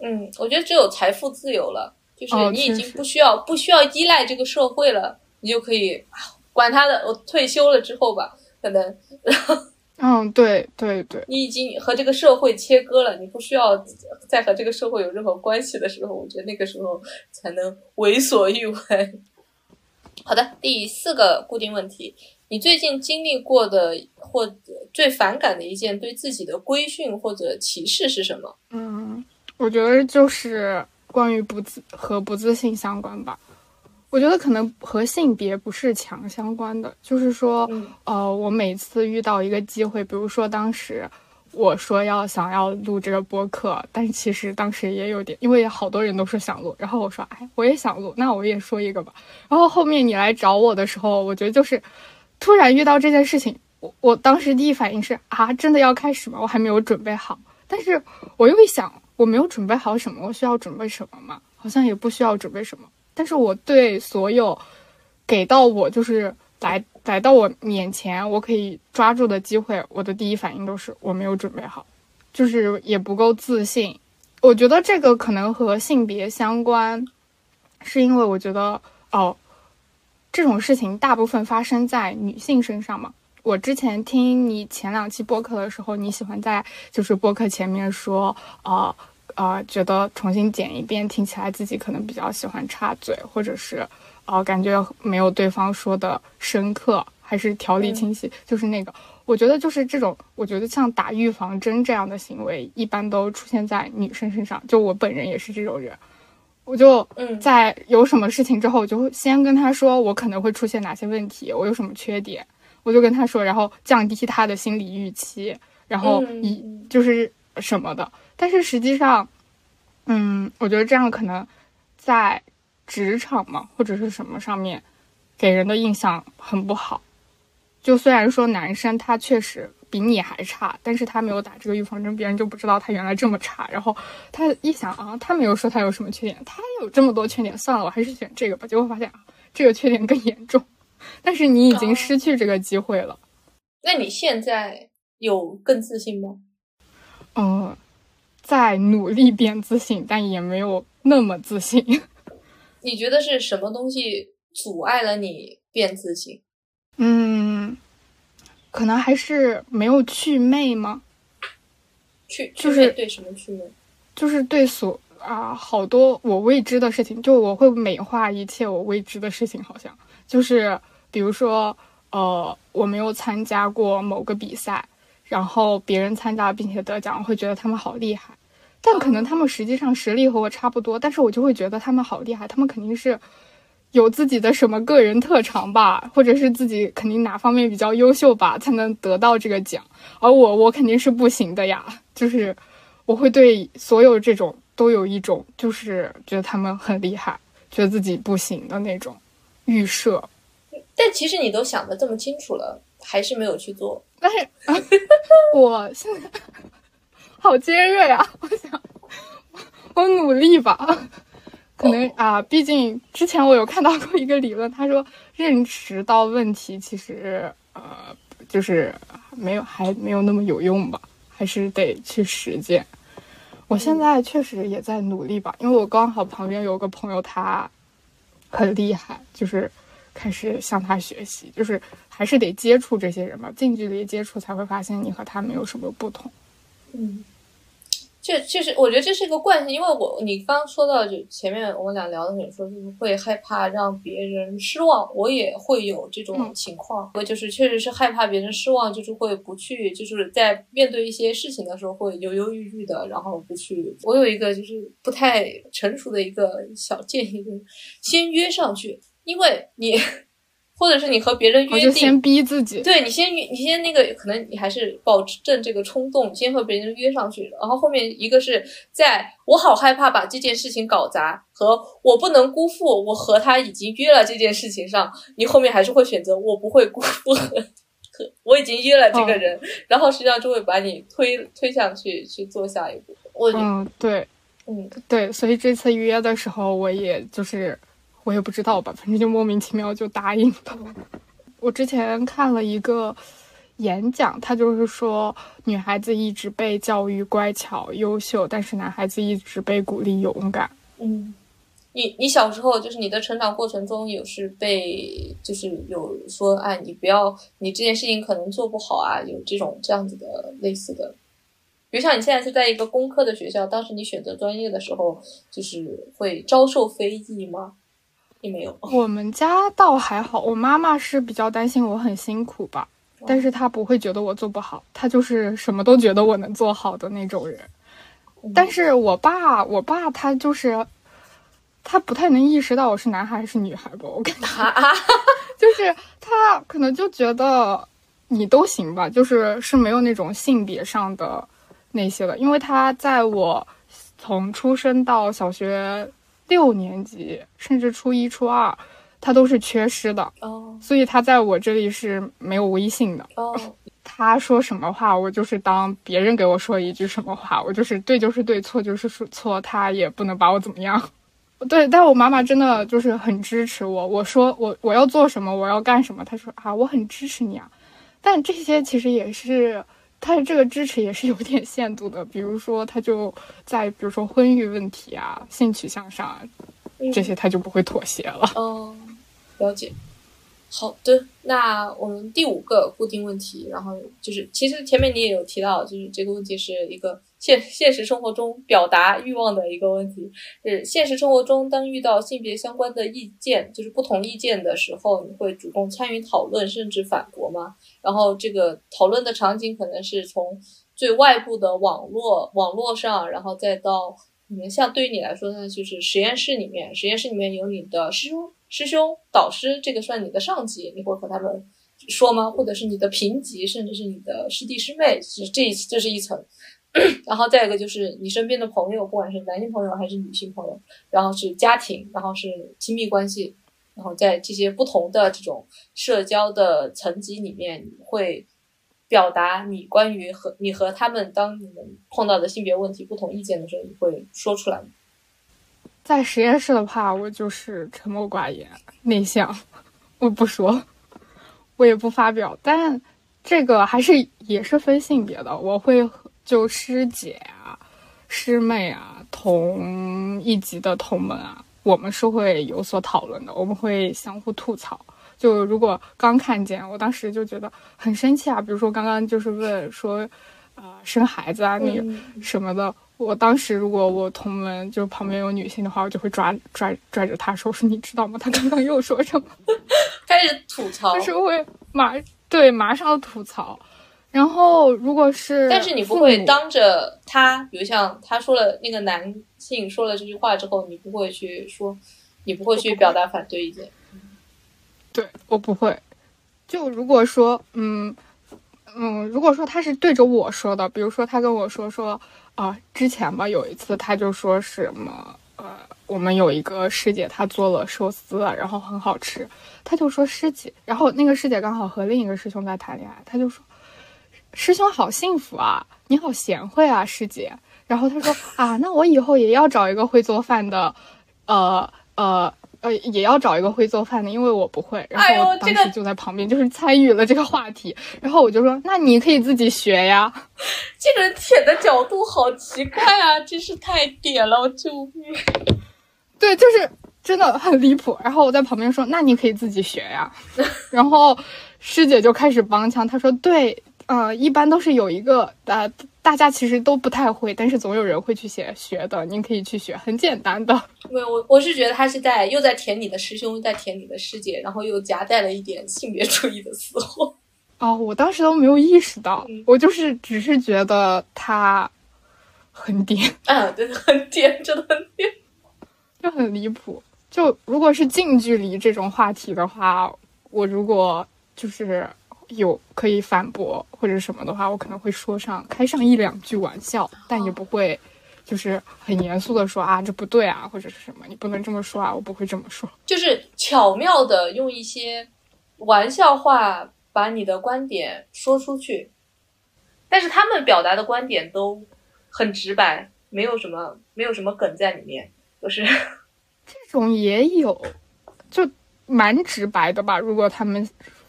嗯，我觉得只有财富自由了。就是你已经不需要不需要依赖这个社会了，你就可以管他的。我退休了之后吧，可能。(laughs) 嗯，对对对，你已经和这个社会切割了，你不需要再和这个社会有任何关系的时候，我觉得那个时候才能为所欲为。(laughs) 好的，第四个固定问题，你最近经历过的或者最反感的一件对自己的规训或者歧视是什么？嗯，我觉得就是关于不自和不自信相关吧。我觉得可能和性别不是强相关的，就是说，呃，我每次遇到一个机会，比如说当时我说要想要录这个播客，但是其实当时也有点，因为好多人都说想录，然后我说，哎，我也想录，那我也说一个吧。然后后面你来找我的时候，我觉得就是突然遇到这件事情，我我当时第一反应是啊，真的要开始吗？我还没有准备好。但是我又一想，我没有准备好什么，我需要准备什么吗？好像也不需要准备什么。但是我对所有给到我就是来来到我面前，我可以抓住的机会，我的第一反应都是我没有准备好，就是也不够自信。我觉得这个可能和性别相关，是因为我觉得哦，这种事情大部分发生在女性身上嘛。我之前听你前两期播客的时候，你喜欢在就是播客前面说啊。啊，觉得重新剪一遍，听起来自己可能比较喜欢插嘴，或者是，呃，感觉没有对方说的深刻，还是条理清晰。就是那个，我觉得就是这种，我觉得像打预防针这样的行为，一般都出现在女生身上。就我本人也是这种人，我就在有什么事情之后，我就先跟他说我可能会出现哪些问题，我有什么缺点，我就跟他说，然后降低他的心理预期，然后以就是什么的。但是实际上，嗯，我觉得这样可能在职场嘛，或者是什么上面，给人的印象很不好。就虽然说男生他确实比你还差，但是他没有打这个预防针，别人就不知道他原来这么差。然后他一想啊，他没有说他有什么缺点，他有这么多缺点，算了，我还是选这个吧。结果发现啊，这个缺点更严重。但是你已经失去这个机会了。那你现在有更自信吗？嗯。在努力变自信，但也没有那么自信。你觉得是什么东西阻碍了你变自信？嗯，可能还是没有祛魅吗？去就是对什么祛魅？就是对所啊好多我未知的事情，就我会美化一切我未知的事情。好像就是比如说，呃，我没有参加过某个比赛，然后别人参加并且得奖，我会觉得他们好厉害。但可能他们实际上实力和我差不多，但是我就会觉得他们好厉害，他们肯定是有自己的什么个人特长吧，或者是自己肯定哪方面比较优秀吧，才能得到这个奖。而我，我肯定是不行的呀，就是我会对所有这种都有一种就是觉得他们很厉害，觉得自己不行的那种预设。但其实你都想的这么清楚了，还是没有去做。但是我现在。(laughs) 好尖锐啊！我想，我努力吧。可能啊，毕竟之前我有看到过一个理论，他说认识到问题其实呃，就是没有还没有那么有用吧，还是得去实践。我现在确实也在努力吧，因为我刚好旁边有个朋友，他很厉害，就是开始向他学习，就是还是得接触这些人吧，近距离接触才会发现你和他没有什么不同。嗯，这确实，我觉得这是一个惯性，因为我你刚说到就前面我们俩聊的时候说，就是会害怕让别人失望，我也会有这种情况，我就是确实是害怕别人失望，就是会不去，就是在面对一些事情的时候会犹犹豫豫的，然后不去。我有一个就是不太成熟的一个小建议，就是先约上去，因为你。或者是你和别人约定，先逼自己。对你先，你先那个，可能你还是保持正这个冲动，先和别人约上去。然后后面一个是在我好害怕把这件事情搞砸，和我不能辜负我和他已经约了这件事情上，你后面还是会选择我不会辜负 (laughs) 我已经约了这个人，然后实际上就会把你推推上去去做下一步。我嗯对，嗯对，所以这次约的时候，我也就是。我也不知道吧，反正就莫名其妙就答应了。我之前看了一个演讲，他就是说，女孩子一直被教育乖巧优秀，但是男孩子一直被鼓励勇敢。嗯，你你小时候就是你的成长过程中有是被就是有说哎你不要你这件事情可能做不好啊，有这种这样子的类似的，比如像你现在是在一个工科的学校，当时你选择专业的时候，就是会遭受非议吗？也没有。我们家倒还好，我妈妈是比较担心我很辛苦吧，但是她不会觉得我做不好，她就是什么都觉得我能做好的那种人。但是我爸，我爸他就是。他不太能意识到我是男孩还是女孩吧，我感觉，(laughs) 就是他可能就觉得你都行吧，就是是没有那种性别上的那些的，因为他在我从出生到小学六年级，甚至初一、初二，他都是缺失的哦，所以他在我这里是没有微信的哦。他说什么话，我就是当别人给我说一句什么话，我就是对就是对，错就是错，他也不能把我怎么样。对，但我妈妈真的就是很支持我。我说我我要做什么，我要干什么，她说啊，我很支持你啊。但这些其实也是，她这个支持也是有点限度的。比如说，他就在比如说婚育问题啊、性取向上这些，他就不会妥协了。嗯，了解。好的，那我们第五个固定问题，然后就是其实前面你也有提到，就是这个问题是一个。现现实生活中表达欲望的一个问题，是现实生活中当遇到性别相关的意见，就是不同意见的时候，你会主动参与讨论，甚至反驳吗？然后这个讨论的场景可能是从最外部的网络网络上，然后再到可能像对于你来说呢，就是实验室里面，实验室里面有你的师兄、师兄、导师，这个算你的上级，你会和他们说吗？或者是你的平级，甚至是你的师弟师妹，是这这是一层。(clears throat) 然后再一个就是你身边的朋友，不管是男性朋友还是女性朋友，然后是家庭，然后是亲密关系，然后在这些不同的这种社交的层级里面，会表达你关于和你和他们当你们碰到的性别问题不同意见的时候，你会说出来吗？在实验室的话，我就是沉默寡言、内向，我不说，我也不发表。但这个还是也是分性别的，我会和。就师姐啊、师妹啊、同一级的同门啊，我们是会有所讨论的，我们会相互吐槽。就如果刚看见，我当时就觉得很生气啊。比如说刚刚就是问说，啊生孩子啊那个什么的，我当时如果我同门就旁边有女性的话，我就会抓拽拽着她说说你知道吗？她刚刚又说什么？(laughs) 开始吐槽，就是会马对马上吐槽。然后，如果是，但是你不会当着他，比如像他说了那个男性说了这句话之后，你不会去说，你不会去表达反对意见。对我不会。就如果说，嗯嗯，如果说他是对着我说的，比如说他跟我说说啊，之前吧有一次他就说什么，呃，我们有一个师姐她做了寿司，然后很好吃，他就说师姐，然后那个师姐刚好和另一个师兄在谈恋爱，他就说。师兄好幸福啊！你好贤惠啊，师姐。然后他说 (laughs) 啊，那我以后也要找一个会做饭的，呃呃呃，也要找一个会做饭的，因为我不会。然后当时就在旁边，就是参与了这个话题。然后我就说，那你可以自己学呀。(laughs) 这个人舔的角度好奇怪啊，真是太点了，救命！(laughs) 对，就是真的很离谱。然后我在旁边说，那你可以自己学呀。然后师姐就开始帮腔，她说对。呃，一般都是有一个，呃，大家其实都不太会，但是总有人会去写学的。您可以去学，很简单的。没有，我我是觉得他是在又在舔你的师兄，又在舔你的师姐，然后又夹带了一点性别主义的私货。(laughs) 哦，我当时都没有意识到，我就是只是觉得他很点，(laughs) 啊，对，很点，真的很点，(laughs) 就很离谱。就如果是近距离这种话题的话，我如果就是。有可以反驳或者什么的话，我可能会说上开上一两句玩笑，但也不会就是很严肃的说啊这不对啊或者是什么，你不能这么说啊，我不会这么说，就是巧妙的用一些玩笑话把你的观点说出去，但是他们表达的观点都很直白，没有什么没有什么梗在里面，就是这种也有，就蛮直白的吧，如果他们。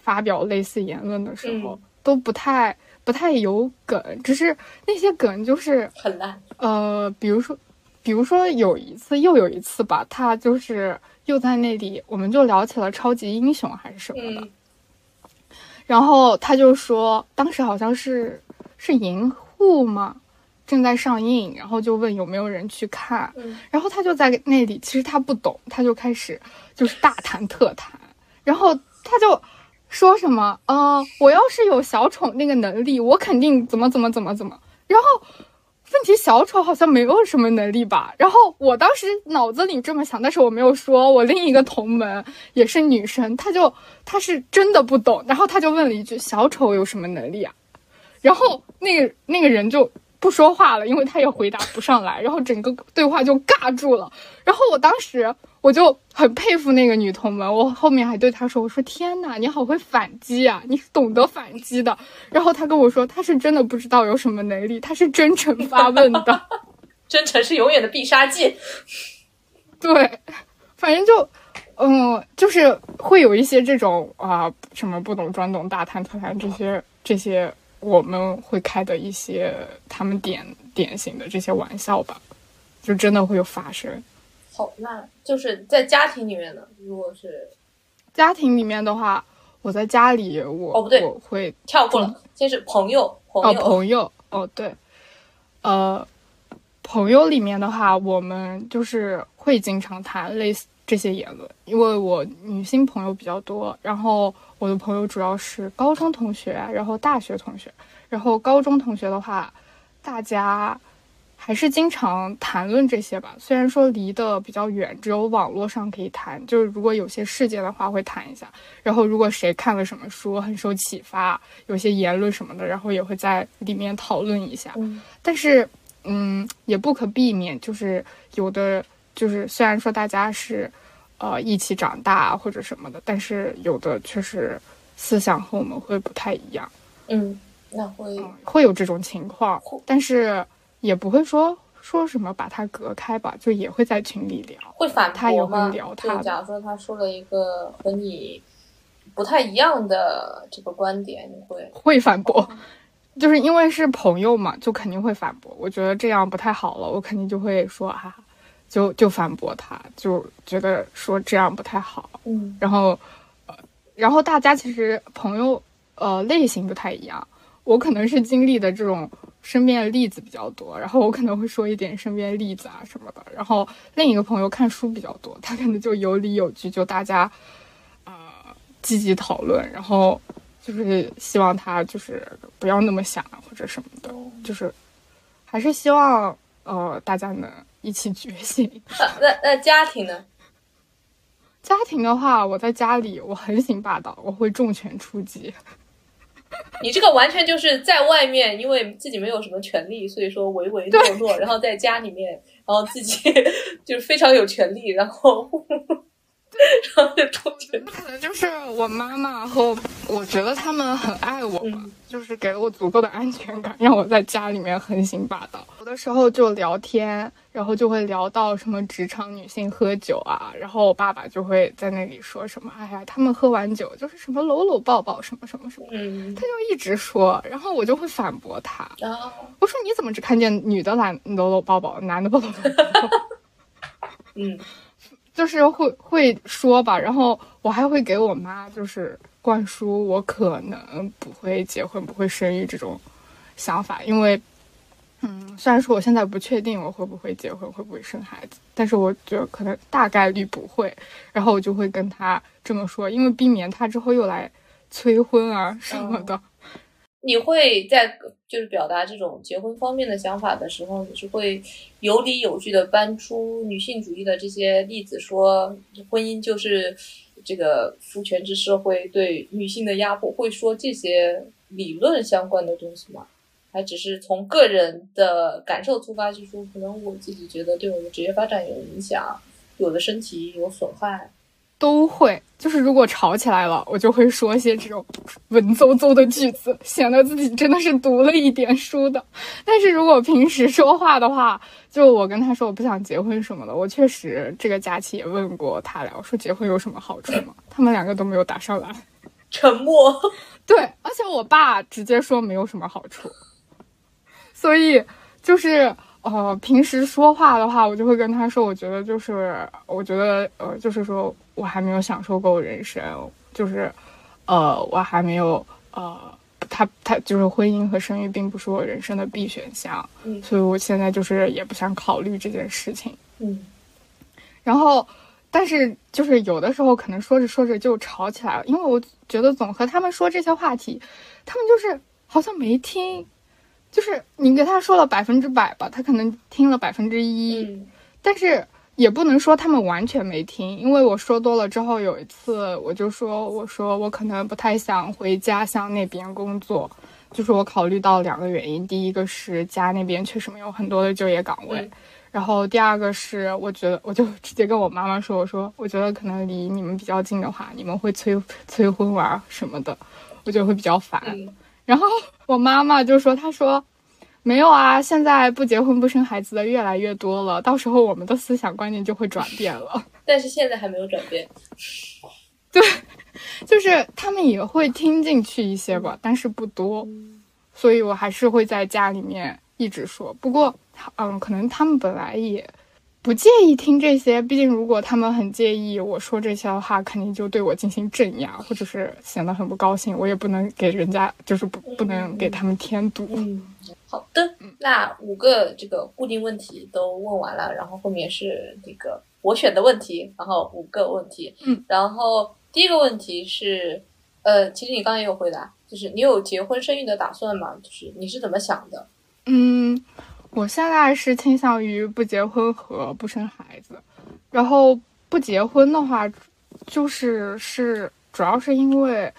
发表类似言论的时候都不太不太有梗，只是那些梗就是很烂。呃，比如说，比如说有一次又有一次吧，他就是又在那里，我们就聊起了超级英雄还是什么的，然后他就说，当时好像是是银护嘛？正在上映，然后就问有没有人去看，然后他就在那里，其实他不懂，他就开始就是大谈特谈，然后他就说什么，呃，我要是有小丑那个能力，我肯定怎么怎么怎么怎么，然后问题小丑好像没有什么能力吧，然后我当时脑子里这么想，但是我没有说，我另一个同门也是女生，她就她是真的不懂，然后她就问了一句，小丑有什么能力啊？然后那个那个人就。不说话了，因为他也回答不上来，(laughs) 然后整个对话就尬住了。然后我当时我就很佩服那个女同门，我后面还对她说：“我说天哪，你好会反击啊，你是懂得反击的。”然后她跟我说：“她是真的不知道有什么能力，她是真诚发问的，(laughs) 真诚是永远的必杀技。(laughs) ”对，反正就，嗯，就是会有一些这种啊，什么不懂装懂、大谈特谈这些这些。我们会开的一些他们典典型的这些玩笑吧，就真的会有发生。好，那就是在家庭里面呢，如果是家庭里面的话，我在家里我哦不对，我会跳过了，先是朋友朋友。朋友。哦对，呃，朋友里面的话，我们就是会经常谈类似这些言论，因为我女性朋友比较多，然后。我的朋友主要是高中同学，然后大学同学，然后高中同学的话，大家还是经常谈论这些吧。虽然说离得比较远，只有网络上可以谈，就是如果有些事件的话会谈一下。然后如果谁看了什么书很受启发，有些言论什么的，然后也会在里面讨论一下。但是，嗯，也不可避免，就是有的，就是虽然说大家是。呃，一起长大或者什么的，但是有的确实思想和我们会不太一样。嗯，那会会有这种情况，但是也不会说说什么把它隔开吧，就也会在群里聊。会反他也会聊他。假如说他说了一个和你不太一样的这个观点，你会会反驳，(laughs) 就是因为是朋友嘛，就肯定会反驳。我觉得这样不太好了，我肯定就会说哈。就就反驳他，就觉得说这样不太好。嗯，然后，呃，然后大家其实朋友呃类型不太一样。我可能是经历的这种身边的例子比较多，然后我可能会说一点身边例子啊什么的。然后另一个朋友看书比较多，他可能就有理有据，就大家呃积极讨论，然后就是希望他就是不要那么想或者什么的，就是还是希望呃大家能。一起觉醒。(laughs) (laughs) 那那那家庭呢？家庭的话，我在家里我横行霸道，我会重拳出击。你这个完全就是在外面，因为自己没有什么权利，所以说唯唯诺诺，然后在家里面，然后自己 (laughs) 就是非常有权利，然后。然后就出去，可能就是我妈妈和我觉得他们很爱我吧，就是给了我足够的安全感，让我在家里面横行霸道。有的时候就聊天，然后就会聊到什么职场女性喝酒啊，然后我爸爸就会在那里说什么，哎呀，他们喝完酒就是什么搂搂抱抱什么什么什么，嗯，他就一直说，然后我就会反驳他，我说你怎么只看见女的懒搂搂抱抱，男的不搂搂抱抱？嗯。就是会会说吧，然后我还会给我妈就是灌输我可能不会结婚、不会生育这种想法，因为，嗯，虽然说我现在不确定我会不会结婚、会不会生孩子，但是我觉得可能大概率不会，然后我就会跟她这么说，因为避免她之后又来催婚啊什么的。你会在就是表达这种结婚方面的想法的时候，你是会有理有据的搬出女性主义的这些例子，说婚姻就是这个父权制社会对女性的压迫，会说这些理论相关的东西吗？还只是从个人的感受出发去说，可能我自己觉得对我的职业发展有影响，对我的身体有损害。都会，就是如果吵起来了，我就会说一些这种文绉绉的句子，显得自己真的是读了一点书的。但是如果平时说话的话，就我跟他说我不想结婚什么的，我确实这个假期也问过他俩，我说结婚有什么好处吗？(laughs) 他们两个都没有答上来，沉默。对，而且我爸直接说没有什么好处，所以就是呃，平时说话的话，我就会跟他说，我觉得就是，我觉得呃，就是说我还没有享受够人生，就是，呃，我还没有呃，他他就是婚姻和生育并不是我人生的必选项，嗯，所以我现在就是也不想考虑这件事情，嗯，然后，但是就是有的时候可能说着说着就吵起来了，因为我觉得总和他们说这些话题，他们就是好像没听。就是你跟他说了百分之百吧，他可能听了百分之一，但是也不能说他们完全没听，因为我说多了之后，有一次我就说，我说我可能不太想回家乡那边工作，就是我考虑到两个原因，第一个是家那边确实没有很多的就业岗位，然后第二个是我觉得 (laughs) 我就直接跟我妈妈说，我说我觉得可能离你们比较近的话，你们会催催婚玩什么的，我觉得会比较烦。然后我妈妈就说：“她说，没有啊，现在不结婚不生孩子的越来越多了，到时候我们的思想观念就会转变了。(laughs) ”但是现在还没有转变。(laughs) 对，就是他们也会听进去一些吧，但是不多，所以我还是会在家里面一直说。不过，嗯，可能他们本来也。不介意听这些，毕竟如果他们很介意我说这些的话，肯定就对我进行镇压，或者是显得很不高兴。我也不能给人家，就是不不能给他们添堵。嗯，好的，那五个这个固定问题都问完了，然后后面是那个我选的问题，然后五个问题。嗯，然后第一个问题是，呃，其实你刚刚也有回答，就是你有结婚生育的打算吗？就是你是怎么想的？嗯。我现在是倾向于不结婚和不生孩子，然后不结婚的话，就是是主要是因为，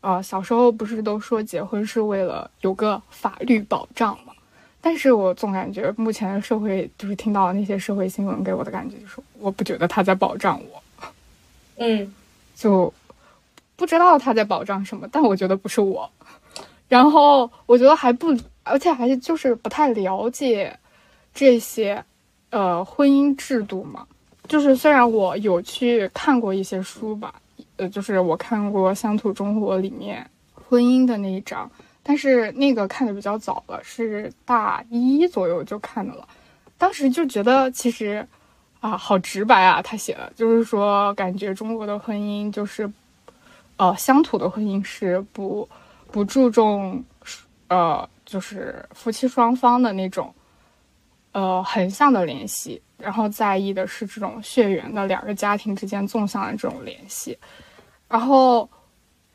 呃，小时候不是都说结婚是为了有个法律保障嘛？但是我总感觉目前的社会，就是听到那些社会新闻给我的感觉就是，我不觉得他在保障我，嗯，就不知道他在保障什么，但我觉得不是我，然后我觉得还不。而且还就是不太了解这些，呃，婚姻制度嘛。就是虽然我有去看过一些书吧，呃，就是我看过《乡土中国》里面婚姻的那一章，但是那个看的比较早了，是大一左右就看的了。当时就觉得其实啊，好直白啊，他写的，就是说感觉中国的婚姻就是，呃，乡土的婚姻是不不注重，呃。就是夫妻双方的那种，呃，横向的联系，然后在意的是这种血缘的两个家庭之间纵向的这种联系。然后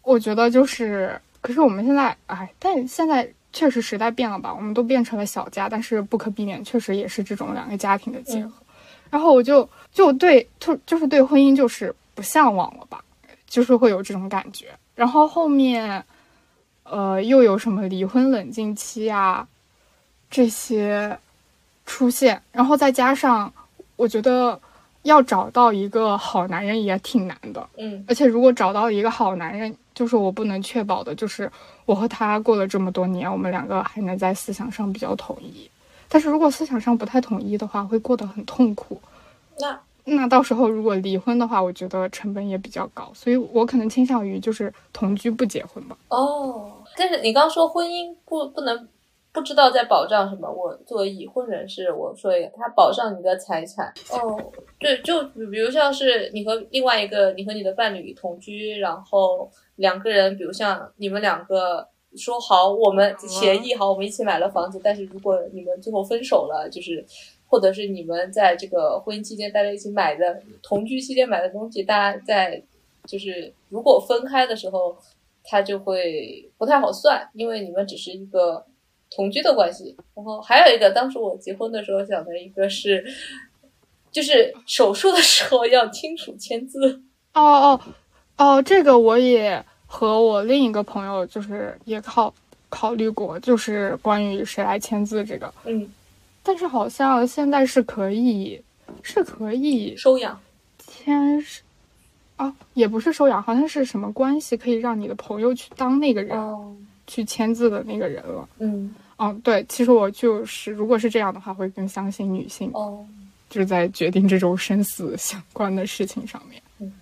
我觉得就是，可是我们现在，哎，但现在确实时代变了吧，我们都变成了小家，但是不可避免，确实也是这种两个家庭的结合。然后我就就对，就就是对婚姻就是不向往了吧，就是会有这种感觉。然后后面。呃，又有什么离婚冷静期啊，这些出现，然后再加上，我觉得要找到一个好男人也挺难的，嗯，而且如果找到一个好男人，就是我不能确保的，就是我和他过了这么多年，我们两个还能在思想上比较统一，但是如果思想上不太统一的话，会过得很痛苦。那。那到时候如果离婚的话，我觉得成本也比较高，所以我可能倾向于就是同居不结婚吧。哦，但是你刚说婚姻不不能不知道在保障什么？我作为已婚人士，我说一个，他保障你的财产。哦，对，就比如像是你和另外一个，你和你的伴侣同居，然后两个人，比如像你们两个说好，我们协议好，我们一起买了房子，但是如果你们最后分手了，就是。或者是你们在这个婚姻期间大家一起买的同居期间买的东西，大家在就是如果分开的时候，它就会不太好算，因为你们只是一个同居的关系。然后还有一个，当时我结婚的时候想的一个是，就是手术的时候要亲属签字。哦哦哦，这个我也和我另一个朋友就是也考考虑过，就是关于谁来签字这个。嗯。但是好像现在是可以，是可以收养，签是，啊，也不是收养，好像是什么关系可以让你的朋友去当那个人，去签字的那个人了。嗯，哦，对，其实我就是，如果是这样的话，会更相信女性。哦，就是在决定这种生死相关的事情上面。嗯，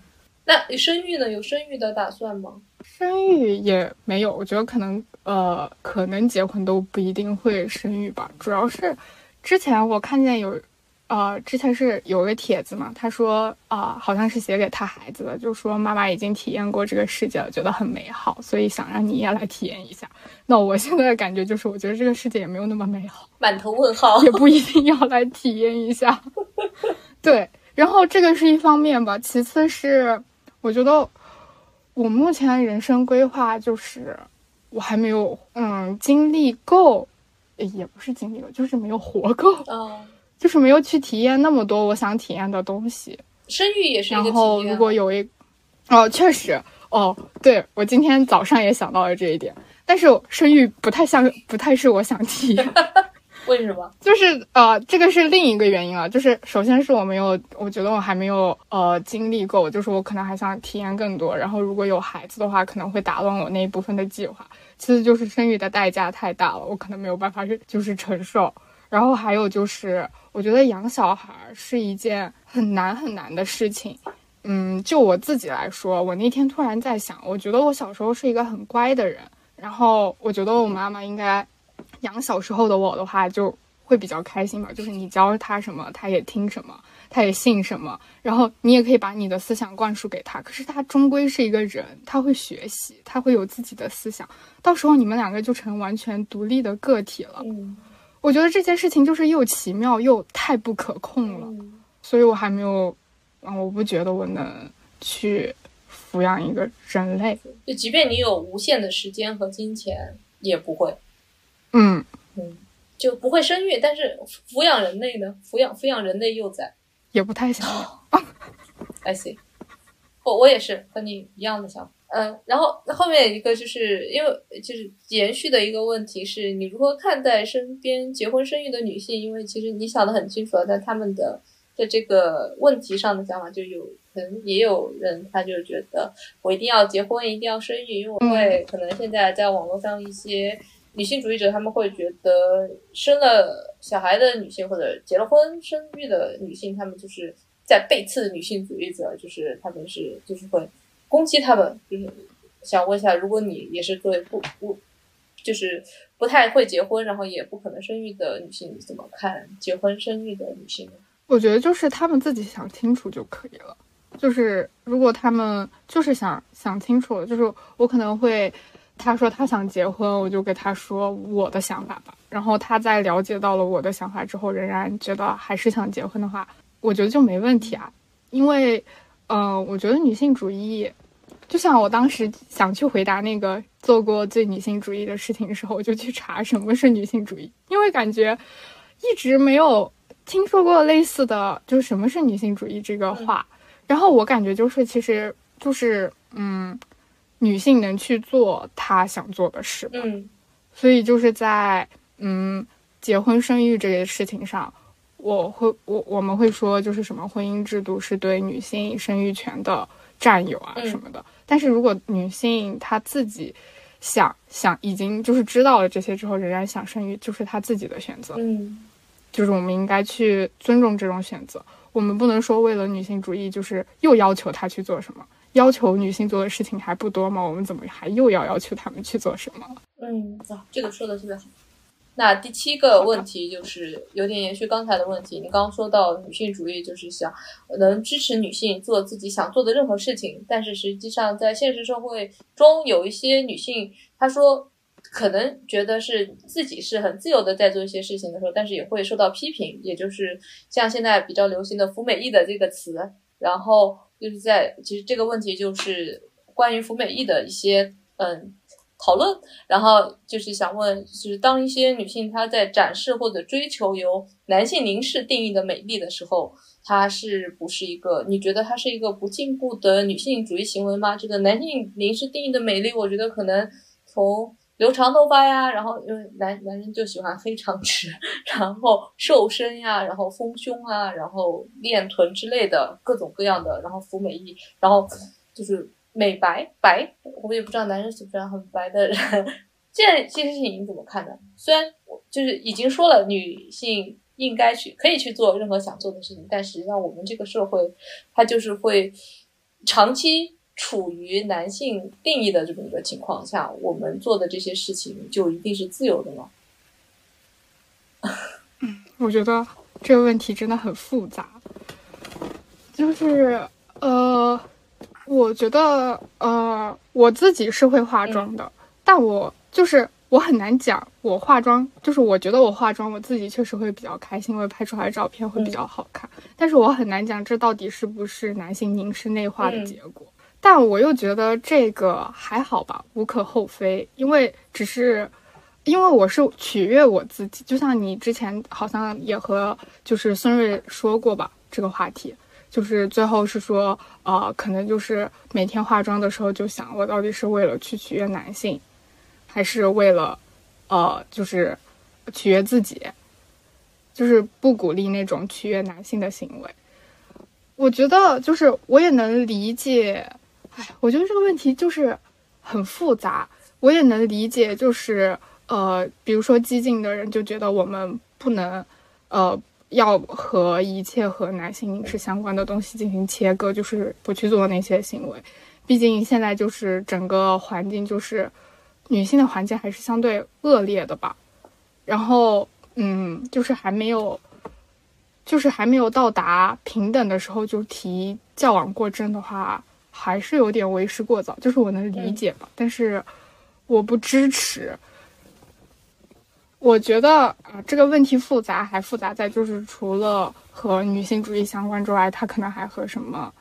那生育呢？有生育的打算吗？生育也没有，我觉得可能，呃，可能结婚都不一定会生育吧，主要是。之前我看见有。呃，之前是有个帖子嘛，他说啊，好像是写给他孩子的，就说妈妈已经体验过这个世界了，觉得很美好，所以想让你也来体验一下。(laughs) 那我现在的感觉就是，我觉得这个世界也没有那么美好，满头问号，也不一定要来体验一下。(laughs) 对，然后这个是一方面吧，其次是我觉得我目前人生规划就是我还没有嗯经历够，也不是经历了，就是没有活够。嗯。(laughs) 就是没有去体验那么多我想体验的东西，生育也是一个然后如果有一，哦，确实，哦，对我今天早上也想到了这一点，但是生育不太像，不太是我想体验。(laughs) 为什么？就是呃，这个是另一个原因啊。就是首先是我没有，我觉得我还没有呃经历够，就是我可能还想体验更多。然后如果有孩子的话，可能会打乱我那一部分的计划。其次就是生育的代价太大了，我可能没有办法就是承受。然后还有就是，我觉得养小孩是一件很难很难的事情。嗯，就我自己来说，我那天突然在想，我觉得我小时候是一个很乖的人，然后我觉得我妈妈应该养小时候的我的话，就会比较开心吧。就是你教他什么，他也听什么，他也信什么，然后你也可以把你的思想灌输给他。可是他终归是一个人，他会学习，他会有自己的思想，到时候你们两个就成完全独立的个体了。我觉得这件事情就是又奇妙又太不可控了，所以我还没有，啊，我不觉得我能去抚养一个人类。就即便你有无限的时间和金钱，也不会。嗯嗯，就不会生育，但是抚养人类呢？抚养抚养人类幼崽，也不太想。(laughs) I see，我我也是和你一样的想法。嗯，然后后面一个就是因为就是延续的一个问题是你如何看待身边结婚生育的女性？因为其实你想的很清楚了，但他们的在这个问题上的想法就有可能也有人他就觉得我一定要结婚，一定要生育，因为我会可能现在在网络上一些女性主义者他们会觉得生了小孩的女性或者结了婚生育的女性，他们就是在背刺女性主义者，就是他们是就是会。攻击他们，就是想问一下，如果你也是作为不不，就是不太会结婚，然后也不可能生育的女性，怎么看结婚生育的女性？我觉得就是他们自己想清楚就可以了。就是如果他们就是想想清楚了，就是我可能会，他说他想结婚，我就给他说我的想法吧。然后他在了解到了我的想法之后，仍然觉得还是想结婚的话，我觉得就没问题啊。因为，嗯，我觉得女性主义。就像我当时想去回答那个做过最女性主义的事情的时候，我就去查什么是女性主义，因为感觉一直没有听说过类似的，就是什么是女性主义这个话。然后我感觉就是，其实就是嗯，女性能去做她想做的事。嗯，所以就是在嗯结婚生育这个事情上，我会我我们会说就是什么婚姻制度是对女性生育权的占有啊什么的。但是如果女性她自己想想，已经就是知道了这些之后，仍然想生育，就是她自己的选择。嗯，就是我们应该去尊重这种选择。我们不能说为了女性主义，就是又要求她去做什么，要求女性做的事情还不多吗？我们怎么还又要要求她们去做什么？嗯，啊，这个说的特别好。那第七个问题就是有点延续刚才的问题。你刚刚说到女性主义就是想能支持女性做自己想做的任何事情，但是实际上在现实社会中有一些女性，她说可能觉得是自己是很自由的在做一些事情的时候，但是也会受到批评，也就是像现在比较流行的“服美役”的这个词。然后就是在其实这个问题就是关于服美役的一些嗯。讨论，然后就是想问，就是当一些女性她在展示或者追求由男性凝视定义的美丽的时候，她是不是一个？你觉得她是一个不进步的女性主义行为吗？这个男性凝视定义的美丽，我觉得可能从留长头发呀，然后因为男男人就喜欢黑长直，(laughs) 然后瘦身呀，然后丰胸啊，然后练臀之类的各种各样的，然后服美役，然后就是。美白白，我也不知道男人喜不喜欢很白的人。这这件事情你怎么看呢？虽然我就是已经说了，女性应该去可以去做任何想做的事情，但实际上我们这个社会，它就是会长期处于男性定义的这么一个情况下，我们做的这些事情就一定是自由的吗？(laughs) 我觉得这个问题真的很复杂。就是呃，我觉得呃，我自己是会化妆的，但我就是我很难讲，我化妆就是我觉得我化妆，我自己确实会比较开心，因为拍出来的照片会比较好看。但是我很难讲这到底是不是男性凝视内化的结果。但我又觉得这个还好吧，无可厚非，因为只是。因为我是取悦我自己，就像你之前好像也和就是孙瑞说过吧，这个话题就是最后是说，呃，可能就是每天化妆的时候就想，我到底是为了去取悦男性，还是为了，呃，就是取悦自己，就是不鼓励那种取悦男性的行为。我觉得就是我也能理解，哎，我觉得这个问题就是很复杂，我也能理解，就是。呃，比如说激进的人就觉得我们不能，呃，要和一切和男性凝视相关的东西进行切割，就是不去做那些行为。毕竟现在就是整个环境就是女性的环境还是相对恶劣的吧。然后，嗯，就是还没有，就是还没有到达平等的时候就提矫枉过正的话，还是有点为时过早。就是我能理解吧，但是我不支持。我觉得啊，这个问题复杂，还复杂在就是除了和女性主义相关之外，它可能还和什么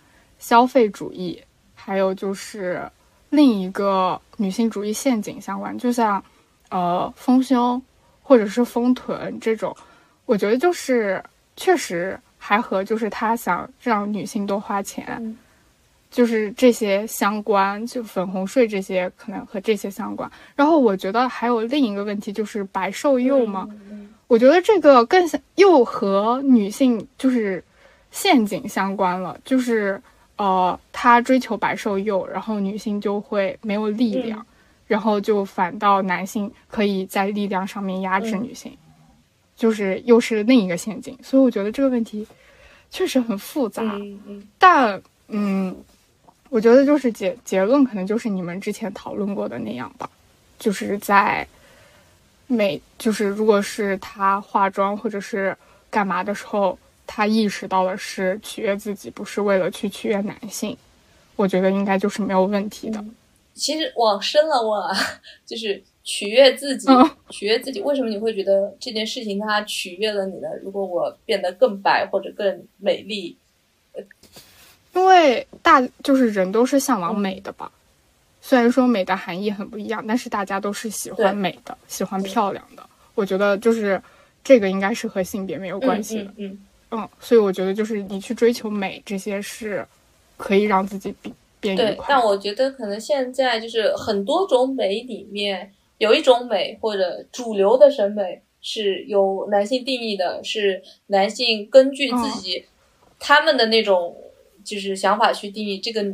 消费主义，还有就是另一个女性主义陷阱相关。就像呃丰胸或者是丰臀这种，我觉得就是确实还和就是他想让女性多花钱。就是这些相关，就粉红税这些可能和这些相关。然后我觉得还有另一个问题，就是白瘦幼嘛。我觉得这个更像又和女性就是陷阱相关了。就是呃，他追求白瘦幼，然后女性就会没有力量，然后就反倒男性可以在力量上面压制女性，就是又是另一个陷阱。所以我觉得这个问题确实很复杂。但嗯。我觉得就是结结论，可能就是你们之前讨论过的那样吧，就是在每就是如果是她化妆或者是干嘛的时候，她意识到的是取悦自己，不是为了去取悦男性，我觉得应该就是没有问题的。其实往深了问啊，就是取悦自己，取悦自己，为什么你会觉得这件事情它取悦了你呢？如果我变得更白或者更美丽。因为大就是人都是向往美的吧，虽然说美的含义很不一样，但是大家都是喜欢美的，喜欢漂亮的。我觉得就是这个应该是和性别没有关系的。嗯嗯，所以我觉得就是你去追求美这些是可以让自己变变愉快。但我觉得可能现在就是很多种美里面有一种美或者主流的审美是由男性定义的，是男性根据自己他们的那种。就是想法去定义这个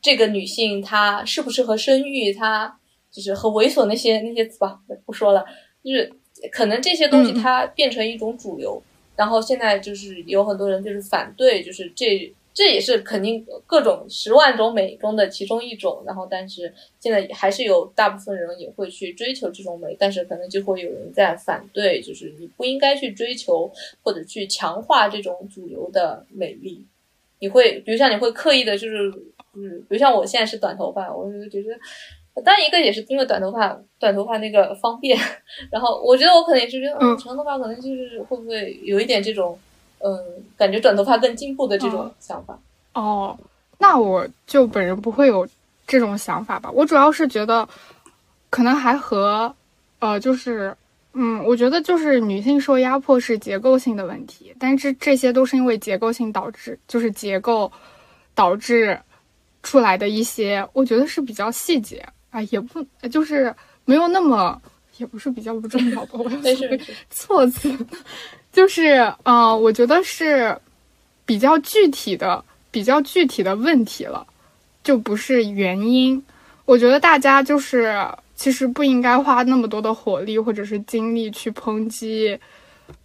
这个女性她适不适合生育，她就是很猥琐那些那些词吧，不说了。就是可能这些东西它变成一种主流，然后现在就是有很多人就是反对，就是这这也是肯定各种十万种美中的其中一种。然后但是现在还是有大部分人也会去追求这种美，但是可能就会有人在反对，就是你不应该去追求或者去强化这种主流的美丽。你会，比如像你会刻意的，就是，嗯，比如像我现在是短头发，我就觉得，当然一个也是因为短头发，短头发那个方便，然后我觉得我可能也是觉得，嗯，长头发可能就是会不会有一点这种，嗯，感觉短头发更进步的这种想法。哦，那我就本人不会有这种想法吧，我主要是觉得，可能还和，呃，就是。嗯，我觉得就是女性受压迫是结构性的问题，但是这些都是因为结构性导致，就是结构导致出来的一些，我觉得是比较细节啊，也不就是没有那么，也不是比较不重要吧，我是措辞，就是呃，我觉得是比较具体的、比较具体的问题了，就不是原因。我觉得大家就是。其实不应该花那么多的火力或者是精力去抨击，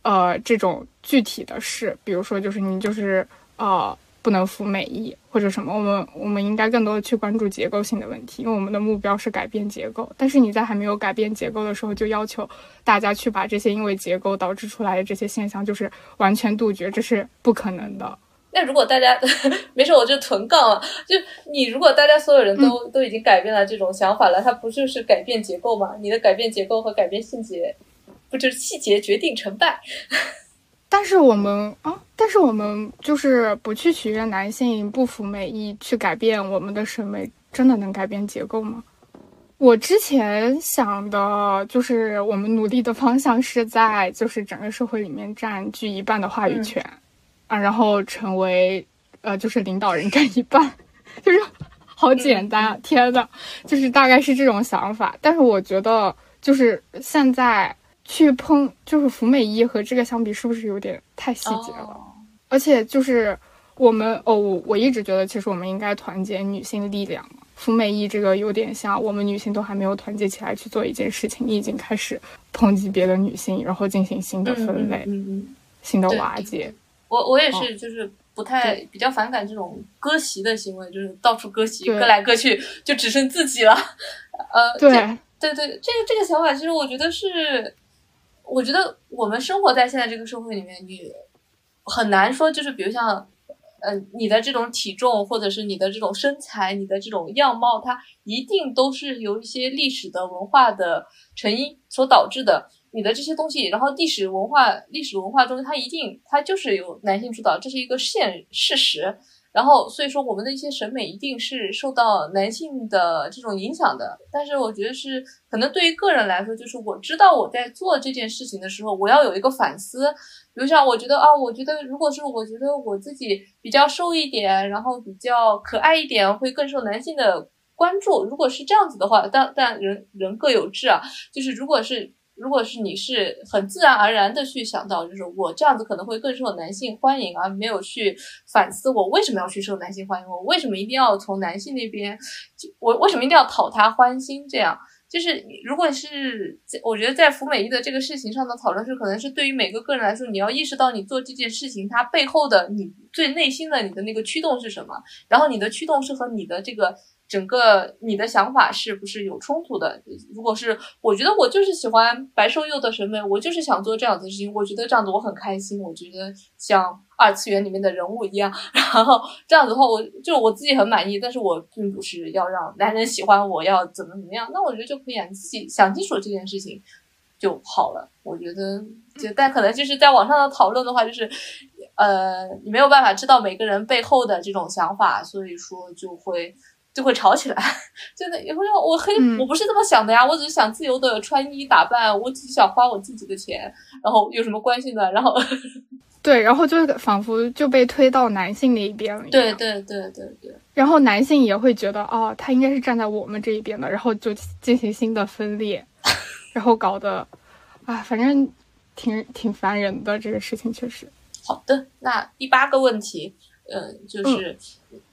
呃，这种具体的事。比如说，就是你就是呃，不能服美役或者什么，我们我们应该更多的去关注结构性的问题，因为我们的目标是改变结构。但是你在还没有改变结构的时候，就要求大家去把这些因为结构导致出来的这些现象，就是完全杜绝，这是不可能的。那如果大家 (laughs) 没事，我就囤杠了。就你如果大家所有人都都已经改变了这种想法了，它不就是改变结构吗？你的改变结构和改变细节，不就是细节决定成败？(laughs) 但是我们啊，但是我们就是不去取悦男性，不服美意，去改变我们的审美，真的能改变结构吗？我之前想的就是，我们努力的方向是在就是整个社会里面占据一半的话语权。啊，然后成为，呃，就是领导人占一半，(laughs) 就是好简单啊！天呐，就是大概是这种想法。但是我觉得，就是现在去碰，就是福美一和这个相比，是不是有点太细节了？而且就是我们哦，我我一直觉得，其实我们应该团结女性力量嘛。福美一这个有点像我们女性都还没有团结起来去做一件事情，你已经开始抨击别的女性，然后进行新的分类、新的瓦解。我我也是，就是不太比较反感这种割席的行为，就是到处割席，割来割去，就只剩自己了。呃，对对对，这个这个想法，其实我觉得是，我觉得我们生活在现在这个社会里面，你很难说，就是比如像，嗯，你的这种体重，或者是你的这种身材，你的这种样貌，它一定都是由一些历史的文化的成因所导致的。你的这些东西，然后历史文化、历史文化中，它一定它就是由男性主导，这是一个现事实。然后，所以说我们的一些审美一定是受到男性的这种影响的。但是，我觉得是可能对于个人来说，就是我知道我在做这件事情的时候，我要有一个反思。比如像我觉得啊，我觉得如果是我觉得我自己比较瘦一点，然后比较可爱一点，会更受男性的关注。如果是这样子的话，但但人人各有志啊，就是如果是。如果是你是很自然而然的去想到，就是我这样子可能会更受男性欢迎，而没有去反思我为什么要去受男性欢迎，我为什么一定要从男性那边，我为什么一定要讨他欢心？这样就是如果是我觉得在服美役的这个事情上的讨论是，可能是对于每个个人来说，你要意识到你做这件事情它背后的你最内心的你的那个驱动是什么，然后你的驱动是和你的这个。整个你的想法是不是有冲突的？如果是，我觉得我就是喜欢白瘦幼的审美，我就是想做这样子的事情，我觉得这样子我很开心，我觉得像二次元里面的人物一样，(laughs) 然后这样子的话，我就我自己很满意。但是我并不是要让男人喜欢我，要怎么怎么样，那我觉得就可以啊，你自己想清楚这件事情就好了。我觉得，就但可能就是在网上的讨论的话，就是呃，你没有办法知道每个人背后的这种想法，所以说就会。就会吵起来，(laughs) 真的也会让我黑。我不是这么想的呀，我只是想自由的穿衣打扮，我只想花我自己的钱，然后有什么关系呢？然后，对，然后就仿佛就被推到男性那一边了。对对对对对。然后男性也会觉得，哦，他应该是站在我们这一边的，然后就进行新的分裂，然后搞得，啊，反正挺挺烦人的这个事情，确实。好的，那第八个问题。嗯，就是，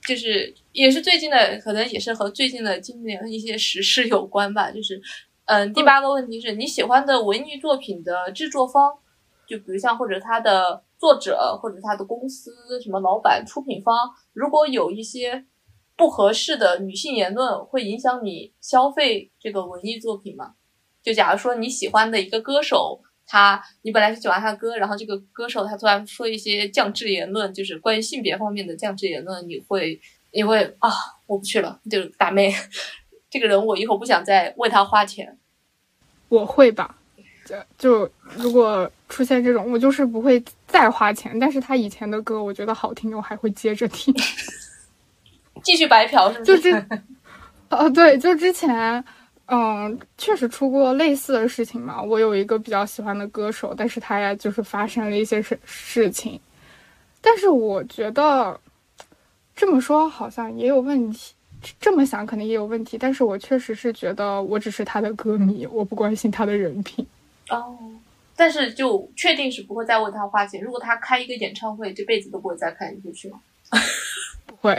就是也是最近的，可能也是和最近的今年一些时事有关吧。就是，嗯，第八个问题是你喜欢的文艺作品的制作方，就比如像或者他的作者或者他的公司什么老板、出品方，如果有一些不合适的女性言论，会影响你消费这个文艺作品吗？就假如说你喜欢的一个歌手。他，你本来是喜欢他的歌，然后这个歌手他突然说一些降智言论，就是关于性别方面的降智言论，你会，你会啊，我不去了，就打妹，(laughs) 这个人我以后不想再为他花钱。我会吧，就就如果出现这种，我就是不会再花钱，但是他以前的歌我觉得好听，我还会接着听，(laughs) 继续白嫖是不是？就这，(laughs) 哦对，就之前。嗯，确实出过类似的事情嘛。我有一个比较喜欢的歌手，但是他呀就是发生了一些事事情。但是我觉得这么说好像也有问题，这么想可能也有问题。但是我确实是觉得我只是他的歌迷，我不关心他的人品。哦，但是就确定是不会再为他花钱。如果他开一个演唱会，这辈子都不会再看，你会去吗？(laughs) 不会。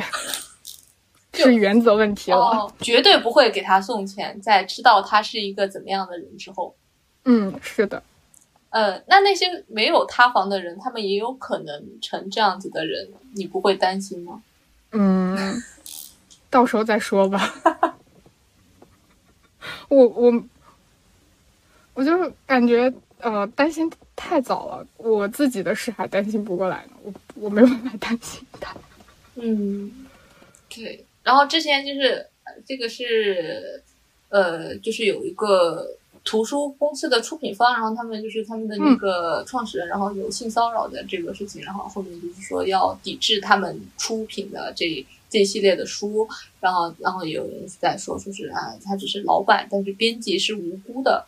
是原则问题了，绝对不会给他送钱，在知道他是一个怎么样的人之后。嗯，是的。呃，那那些没有塌房的人，他们也有可能成这样子的人，你不会担心吗？嗯，到时候再说吧。(laughs) 我我我就是感觉呃担心太早了，我自己的事还担心不过来呢，我我没有办法担心他。嗯，对。然后之前就是这个是呃，就是有一个。图书公司的出品方，然后他们就是他们的那个创始人，然后有性骚扰的这个事情，然后后面就是说要抵制他们出品的这这一系列的书，然后然后有人在说说是啊，他只是老板，但是编辑是无辜的，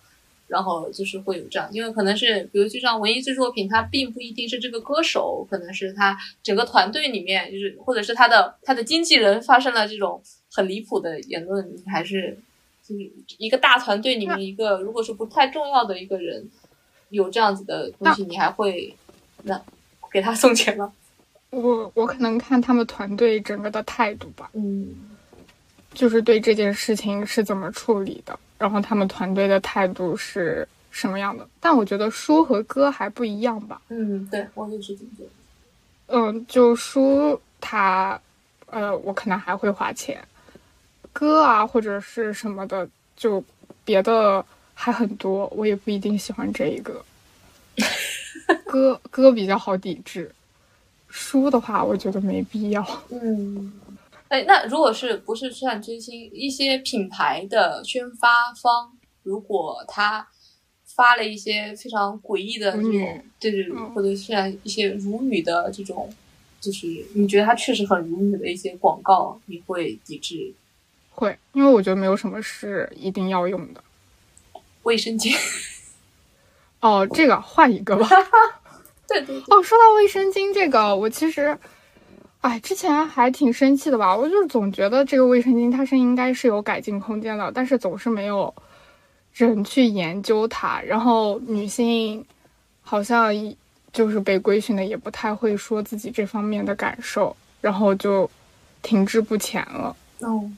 然后就是会有这样，因为可能是比如就像文艺制作品，它并不一定是这个歌手，可能是他整个团队里面，就是或者是他的他的经纪人发生了这种很离谱的言论，还是就是。一个大团队里面，一个如果是不太重要的一个人，有这样子的东西，你还会那给他送钱吗？我我可能看他们团队整个的态度吧，嗯，就是对这件事情是怎么处理的，然后他们团队的态度是什么样的。但我觉得书和歌还不一样吧。嗯，对，我也是这么觉得。嗯，就书它，呃，我可能还会花钱。歌啊，或者是什么的，就别的还很多，我也不一定喜欢这一个。(laughs) 歌歌比较好抵制，书的话，我觉得没必要。嗯，哎，那如果是不是算追星，一些品牌的宣发方，如果他发了一些非常诡异的这种，对对，或者像一些辱女的这种，就是你觉得他确实很辱女的一些广告，你会抵制？会，因为我觉得没有什么是一定要用的。卫生巾。(laughs) 哦，这个换一个吧。(laughs) 对对。哦，说到卫生巾这个，我其实，哎，之前还挺生气的吧。我就是总觉得这个卫生巾它是应该是有改进空间的，但是总是没有人去研究它。然后女性好像就是被规训的，也不太会说自己这方面的感受，然后就停滞不前了。哦。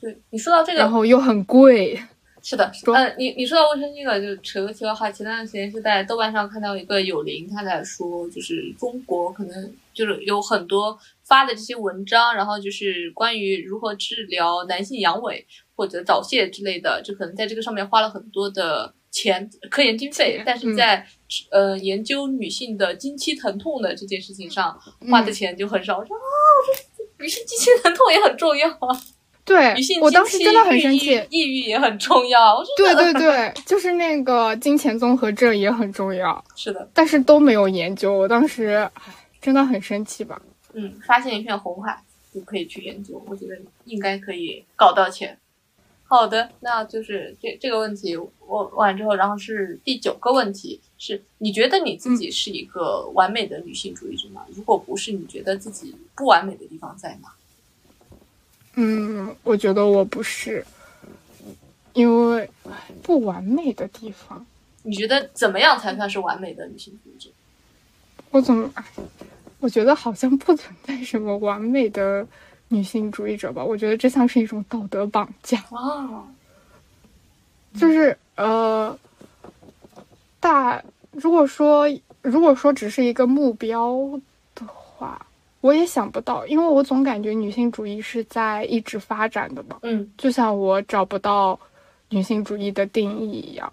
对你说到这个，然后又很贵，是的，(laughs) 嗯，你你说到卫生巾了，就扯个题外话。前段时间是在豆瓣上看到一个有灵，他在说，就是中国可能就是有很多发的这些文章，然后就是关于如何治疗男性阳痿或者早泄之类的，就可能在这个上面花了很多的钱科研经费，但是在呃研究女性的经期疼痛的这件事情上花的钱就很少。我说啊，我说女性经期疼痛也很重要啊。(laughs) 对，我当时真的很生气，抑郁也很重要。对对 (laughs) 对，就是那个金钱综合症也很重要。是的，但是都没有研究。我当时真的很生气吧？嗯，发现一片红海就可以去研究，我觉得应该可以搞到钱。好的，那就是这这个问题问完之后，然后是第九个问题，是你觉得你自己是一个完美的女性主义者吗？如果不是，你觉得自己不完美的地方在哪？嗯，我觉得我不是，因为不完美的地方。你觉得怎么样才算是完美的女性主义者？我怎么？我觉得好像不存在什么完美的女性主义者吧。我觉得这像是一种道德绑架。哦，就是呃，大如果说如果说只是一个目标的话。我也想不到，因为我总感觉女性主义是在一直发展的嘛。嗯，就像我找不到女性主义的定义一样。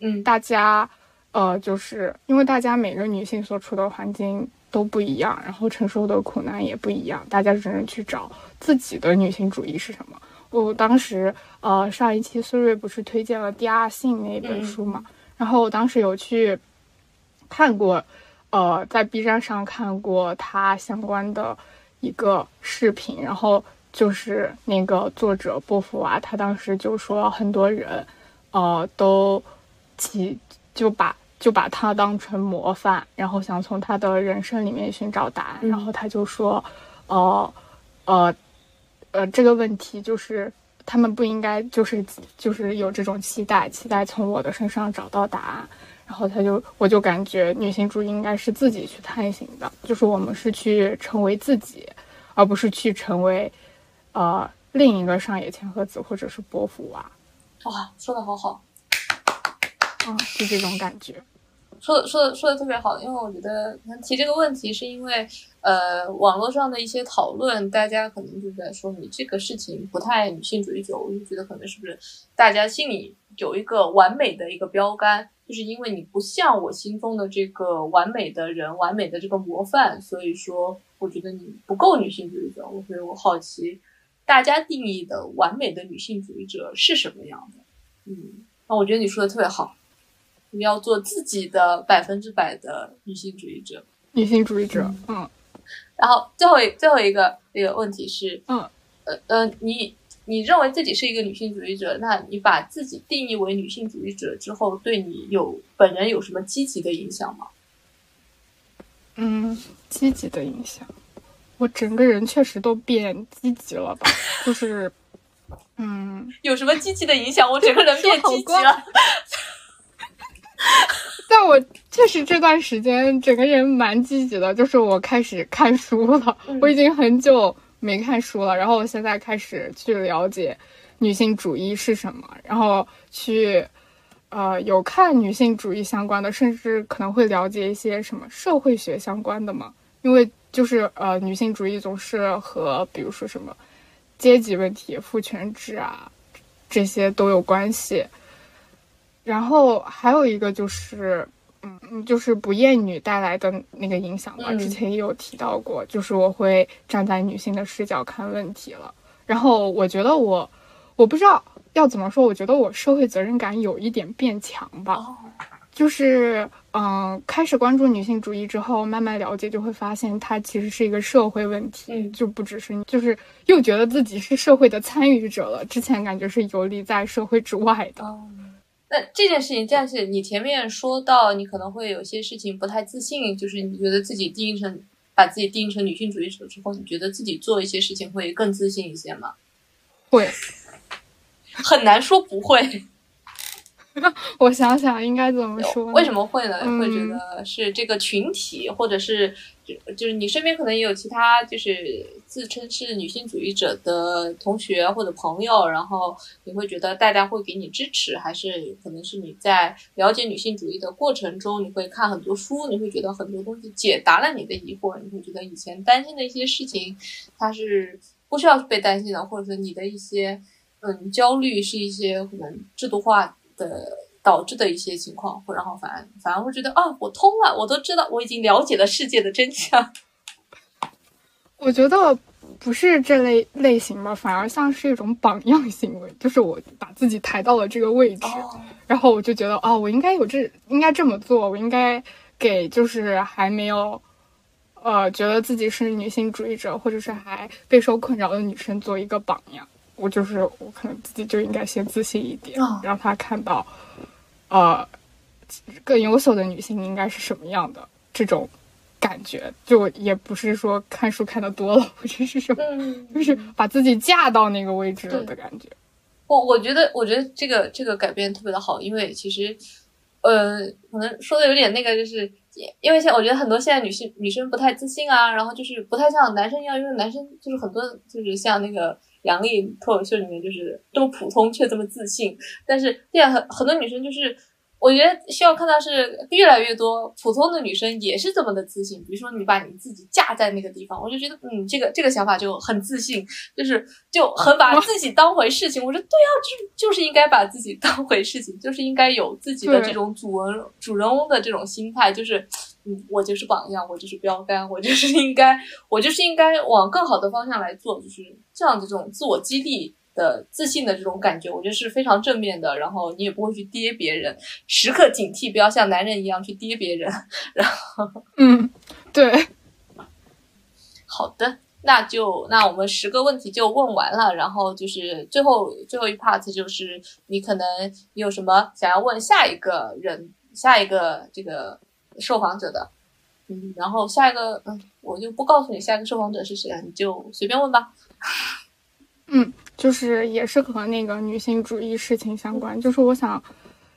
嗯，大家，呃，就是因为大家每个女性所处的环境都不一样，然后承受的苦难也不一样，大家只能去找自己的女性主义是什么。我当时，呃，上一期苏瑞不是推荐了《第二性》那本书嘛，然后我当时有去看过。呃，在 B 站上看过他相关的一个视频，然后就是那个作者波伏娃，他当时就说很多人，呃，都其就把就把他当成模范，然后想从他的人生里面寻找答案，然后他就说，呃，呃，呃，这个问题就是他们不应该就是就是有这种期待，期待从我的身上找到答案。然后他就，我就感觉女性主义应该是自己去探寻的，就是我们是去成为自己，而不是去成为，呃，另一个上野千鹤子或者是波伏娃。哇，说的好好。嗯，就这种感觉。说的说的说的特别好，因为我觉得提这个问题是因为，呃，网络上的一些讨论，大家可能就在说你这个事情不太女性主义者，我就觉得可能是不是大家心里有一个完美的一个标杆，就是因为你不像我心中的这个完美的人，完美的这个模范，所以说我觉得你不够女性主义者。我所以我好奇，大家定义的完美的女性主义者是什么样的？嗯，那我觉得你说的特别好。你要做自己的百分之百的女性主义者，女性主义者，嗯。然后最后最后一个一个问题是，嗯，呃呃，你你认为自己是一个女性主义者，那你把自己定义为女性主义者之后，对你有本人有什么积极的影响吗？嗯，积极的影响，我整个人确实都变积极了吧？就是，嗯，有什么积极的影响？我整个人变积极了。(laughs) 但我确实这段时间整个人蛮积极的，就是我开始看书了。我已经很久没看书了，然后我现在开始去了解女性主义是什么，然后去呃有看女性主义相关的，甚至可能会了解一些什么社会学相关的嘛。因为就是呃女性主义总是和比如说什么阶级问题、父权制啊这些都有关系。然后还有一个就是，嗯，就是不厌女带来的那个影响吧。之前也有提到过，就是我会站在女性的视角看问题了。然后我觉得我，我不知道要怎么说，我觉得我社会责任感有一点变强吧。就是，嗯，开始关注女性主义之后，慢慢了解，就会发现它其实是一个社会问题，就不只是，就是又觉得自己是社会的参与者了。之前感觉是游离在社会之外的。那这件事情，这样是你前面说到，你可能会有些事情不太自信，就是你觉得自己定义成把自己定义成女性主义者之后，你觉得自己做一些事情会更自信一些吗？会，很难说不会。(laughs) 我想想应该怎么说？为什么会呢？会觉得是这个群体，或者是就就是你身边可能也有其他就是自称是女性主义者的同学或者朋友，然后你会觉得大家会给你支持，还是可能是你在了解女性主义的过程中，你会看很多书，你会觉得很多东西解答了你的疑惑，你会觉得以前担心的一些事情，它是不需要被担心的，或者说你的一些嗯焦虑是一些可能制度化。的导致的一些情况，然后反而反而会觉得啊，我通了，我都知道，我已经了解了世界的真相。(laughs) 我觉得不是这类类型吧，反而像是一种榜样行为，就是我把自己抬到了这个位置，然后我就觉得啊，我应该有这，应该这么做，我应该给就是还没有呃觉得自己是女性主义者或者是还备受困扰的女生做一个榜样。我就是我，可能自己就应该先自信一点，让他看到，呃，更优秀的女性应该是什么样的这种感觉。就也不是说看书看的多了或者是什么，就是把自己架到那个位置了的感觉。我我觉得，我觉得这个这个改变特别的好，因为其实，呃，可能说的有点那个，就是因为现我觉得很多现在女性女生不太自信啊，然后就是不太像男生一样，因为男生就是很多就是像那个。杨丽脱口秀里面就是这么普通却这么自信，但是现在很很多女生就是，我觉得希望看到是越来越多普通的女生也是这么的自信。比如说你把你自己架在那个地方，我就觉得嗯，这个这个想法就很自信，就是就很把自己当回事情。我说对啊，就就是应该把自己当回事情，就是应该有自己的这种主人主人翁的这种心态，就是。嗯，我就是榜样，我就是标杆，我就是应该，我就是应该往更好的方向来做，就是这样的这种自我激励的自信的这种感觉，我觉得是非常正面的。然后你也不会去跌别人，时刻警惕，不要像男人一样去跌别人。(laughs) 然后，嗯，对，(laughs) 好的，那就那我们十个问题就问完了，然后就是最后最后一 part 就是你可能有什么想要问下一个人，下一个这个。受访者的，嗯，然后下一个，嗯，我就不告诉你下一个受访者是谁了，你就随便问吧。嗯，就是也是和那个女性主义事情相关，就是我想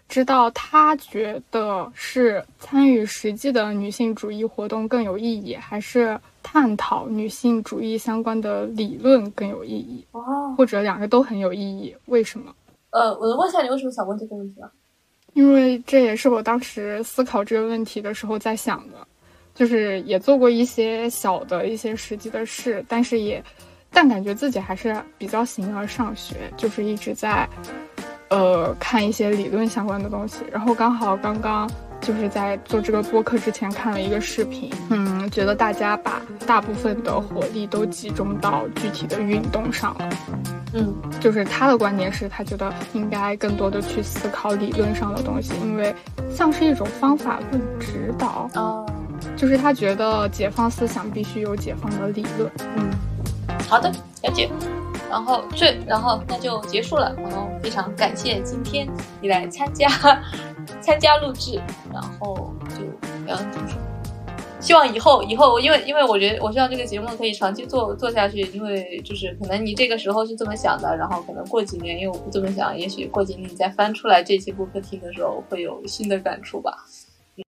知道他觉得是参与实际的女性主义活动更有意义，还是探讨女性主义相关的理论更有意义？哦，或者两个都很有意义？为什么？呃，我能问一下你为什么想问这个问题吗？因为这也是我当时思考这个问题的时候在想的，就是也做过一些小的一些实际的事，但是也，但感觉自己还是比较形而上学，就是一直在，呃，看一些理论相关的东西。然后刚好刚刚就是在做这个播客之前看了一个视频，嗯，觉得大家把大部分的火力都集中到具体的运动上了。嗯，就是他的观点是他觉得应该更多的去思考理论上的东西，因为像是一种方法论指导哦，就是他觉得解放思想必须有解放的理论。嗯，好的，了解。然后这，然后那就结束了。然后非常感谢今天你来参加参加录制，然后就聊怎么说。希望以后以后，因为因为我觉得我希望这个节目可以长期做做下去，因为就是可能你这个时候是这么想的，然后可能过几年因为我不这么想，也许过几年你再翻出来这期播客听的时候会有新的感触吧。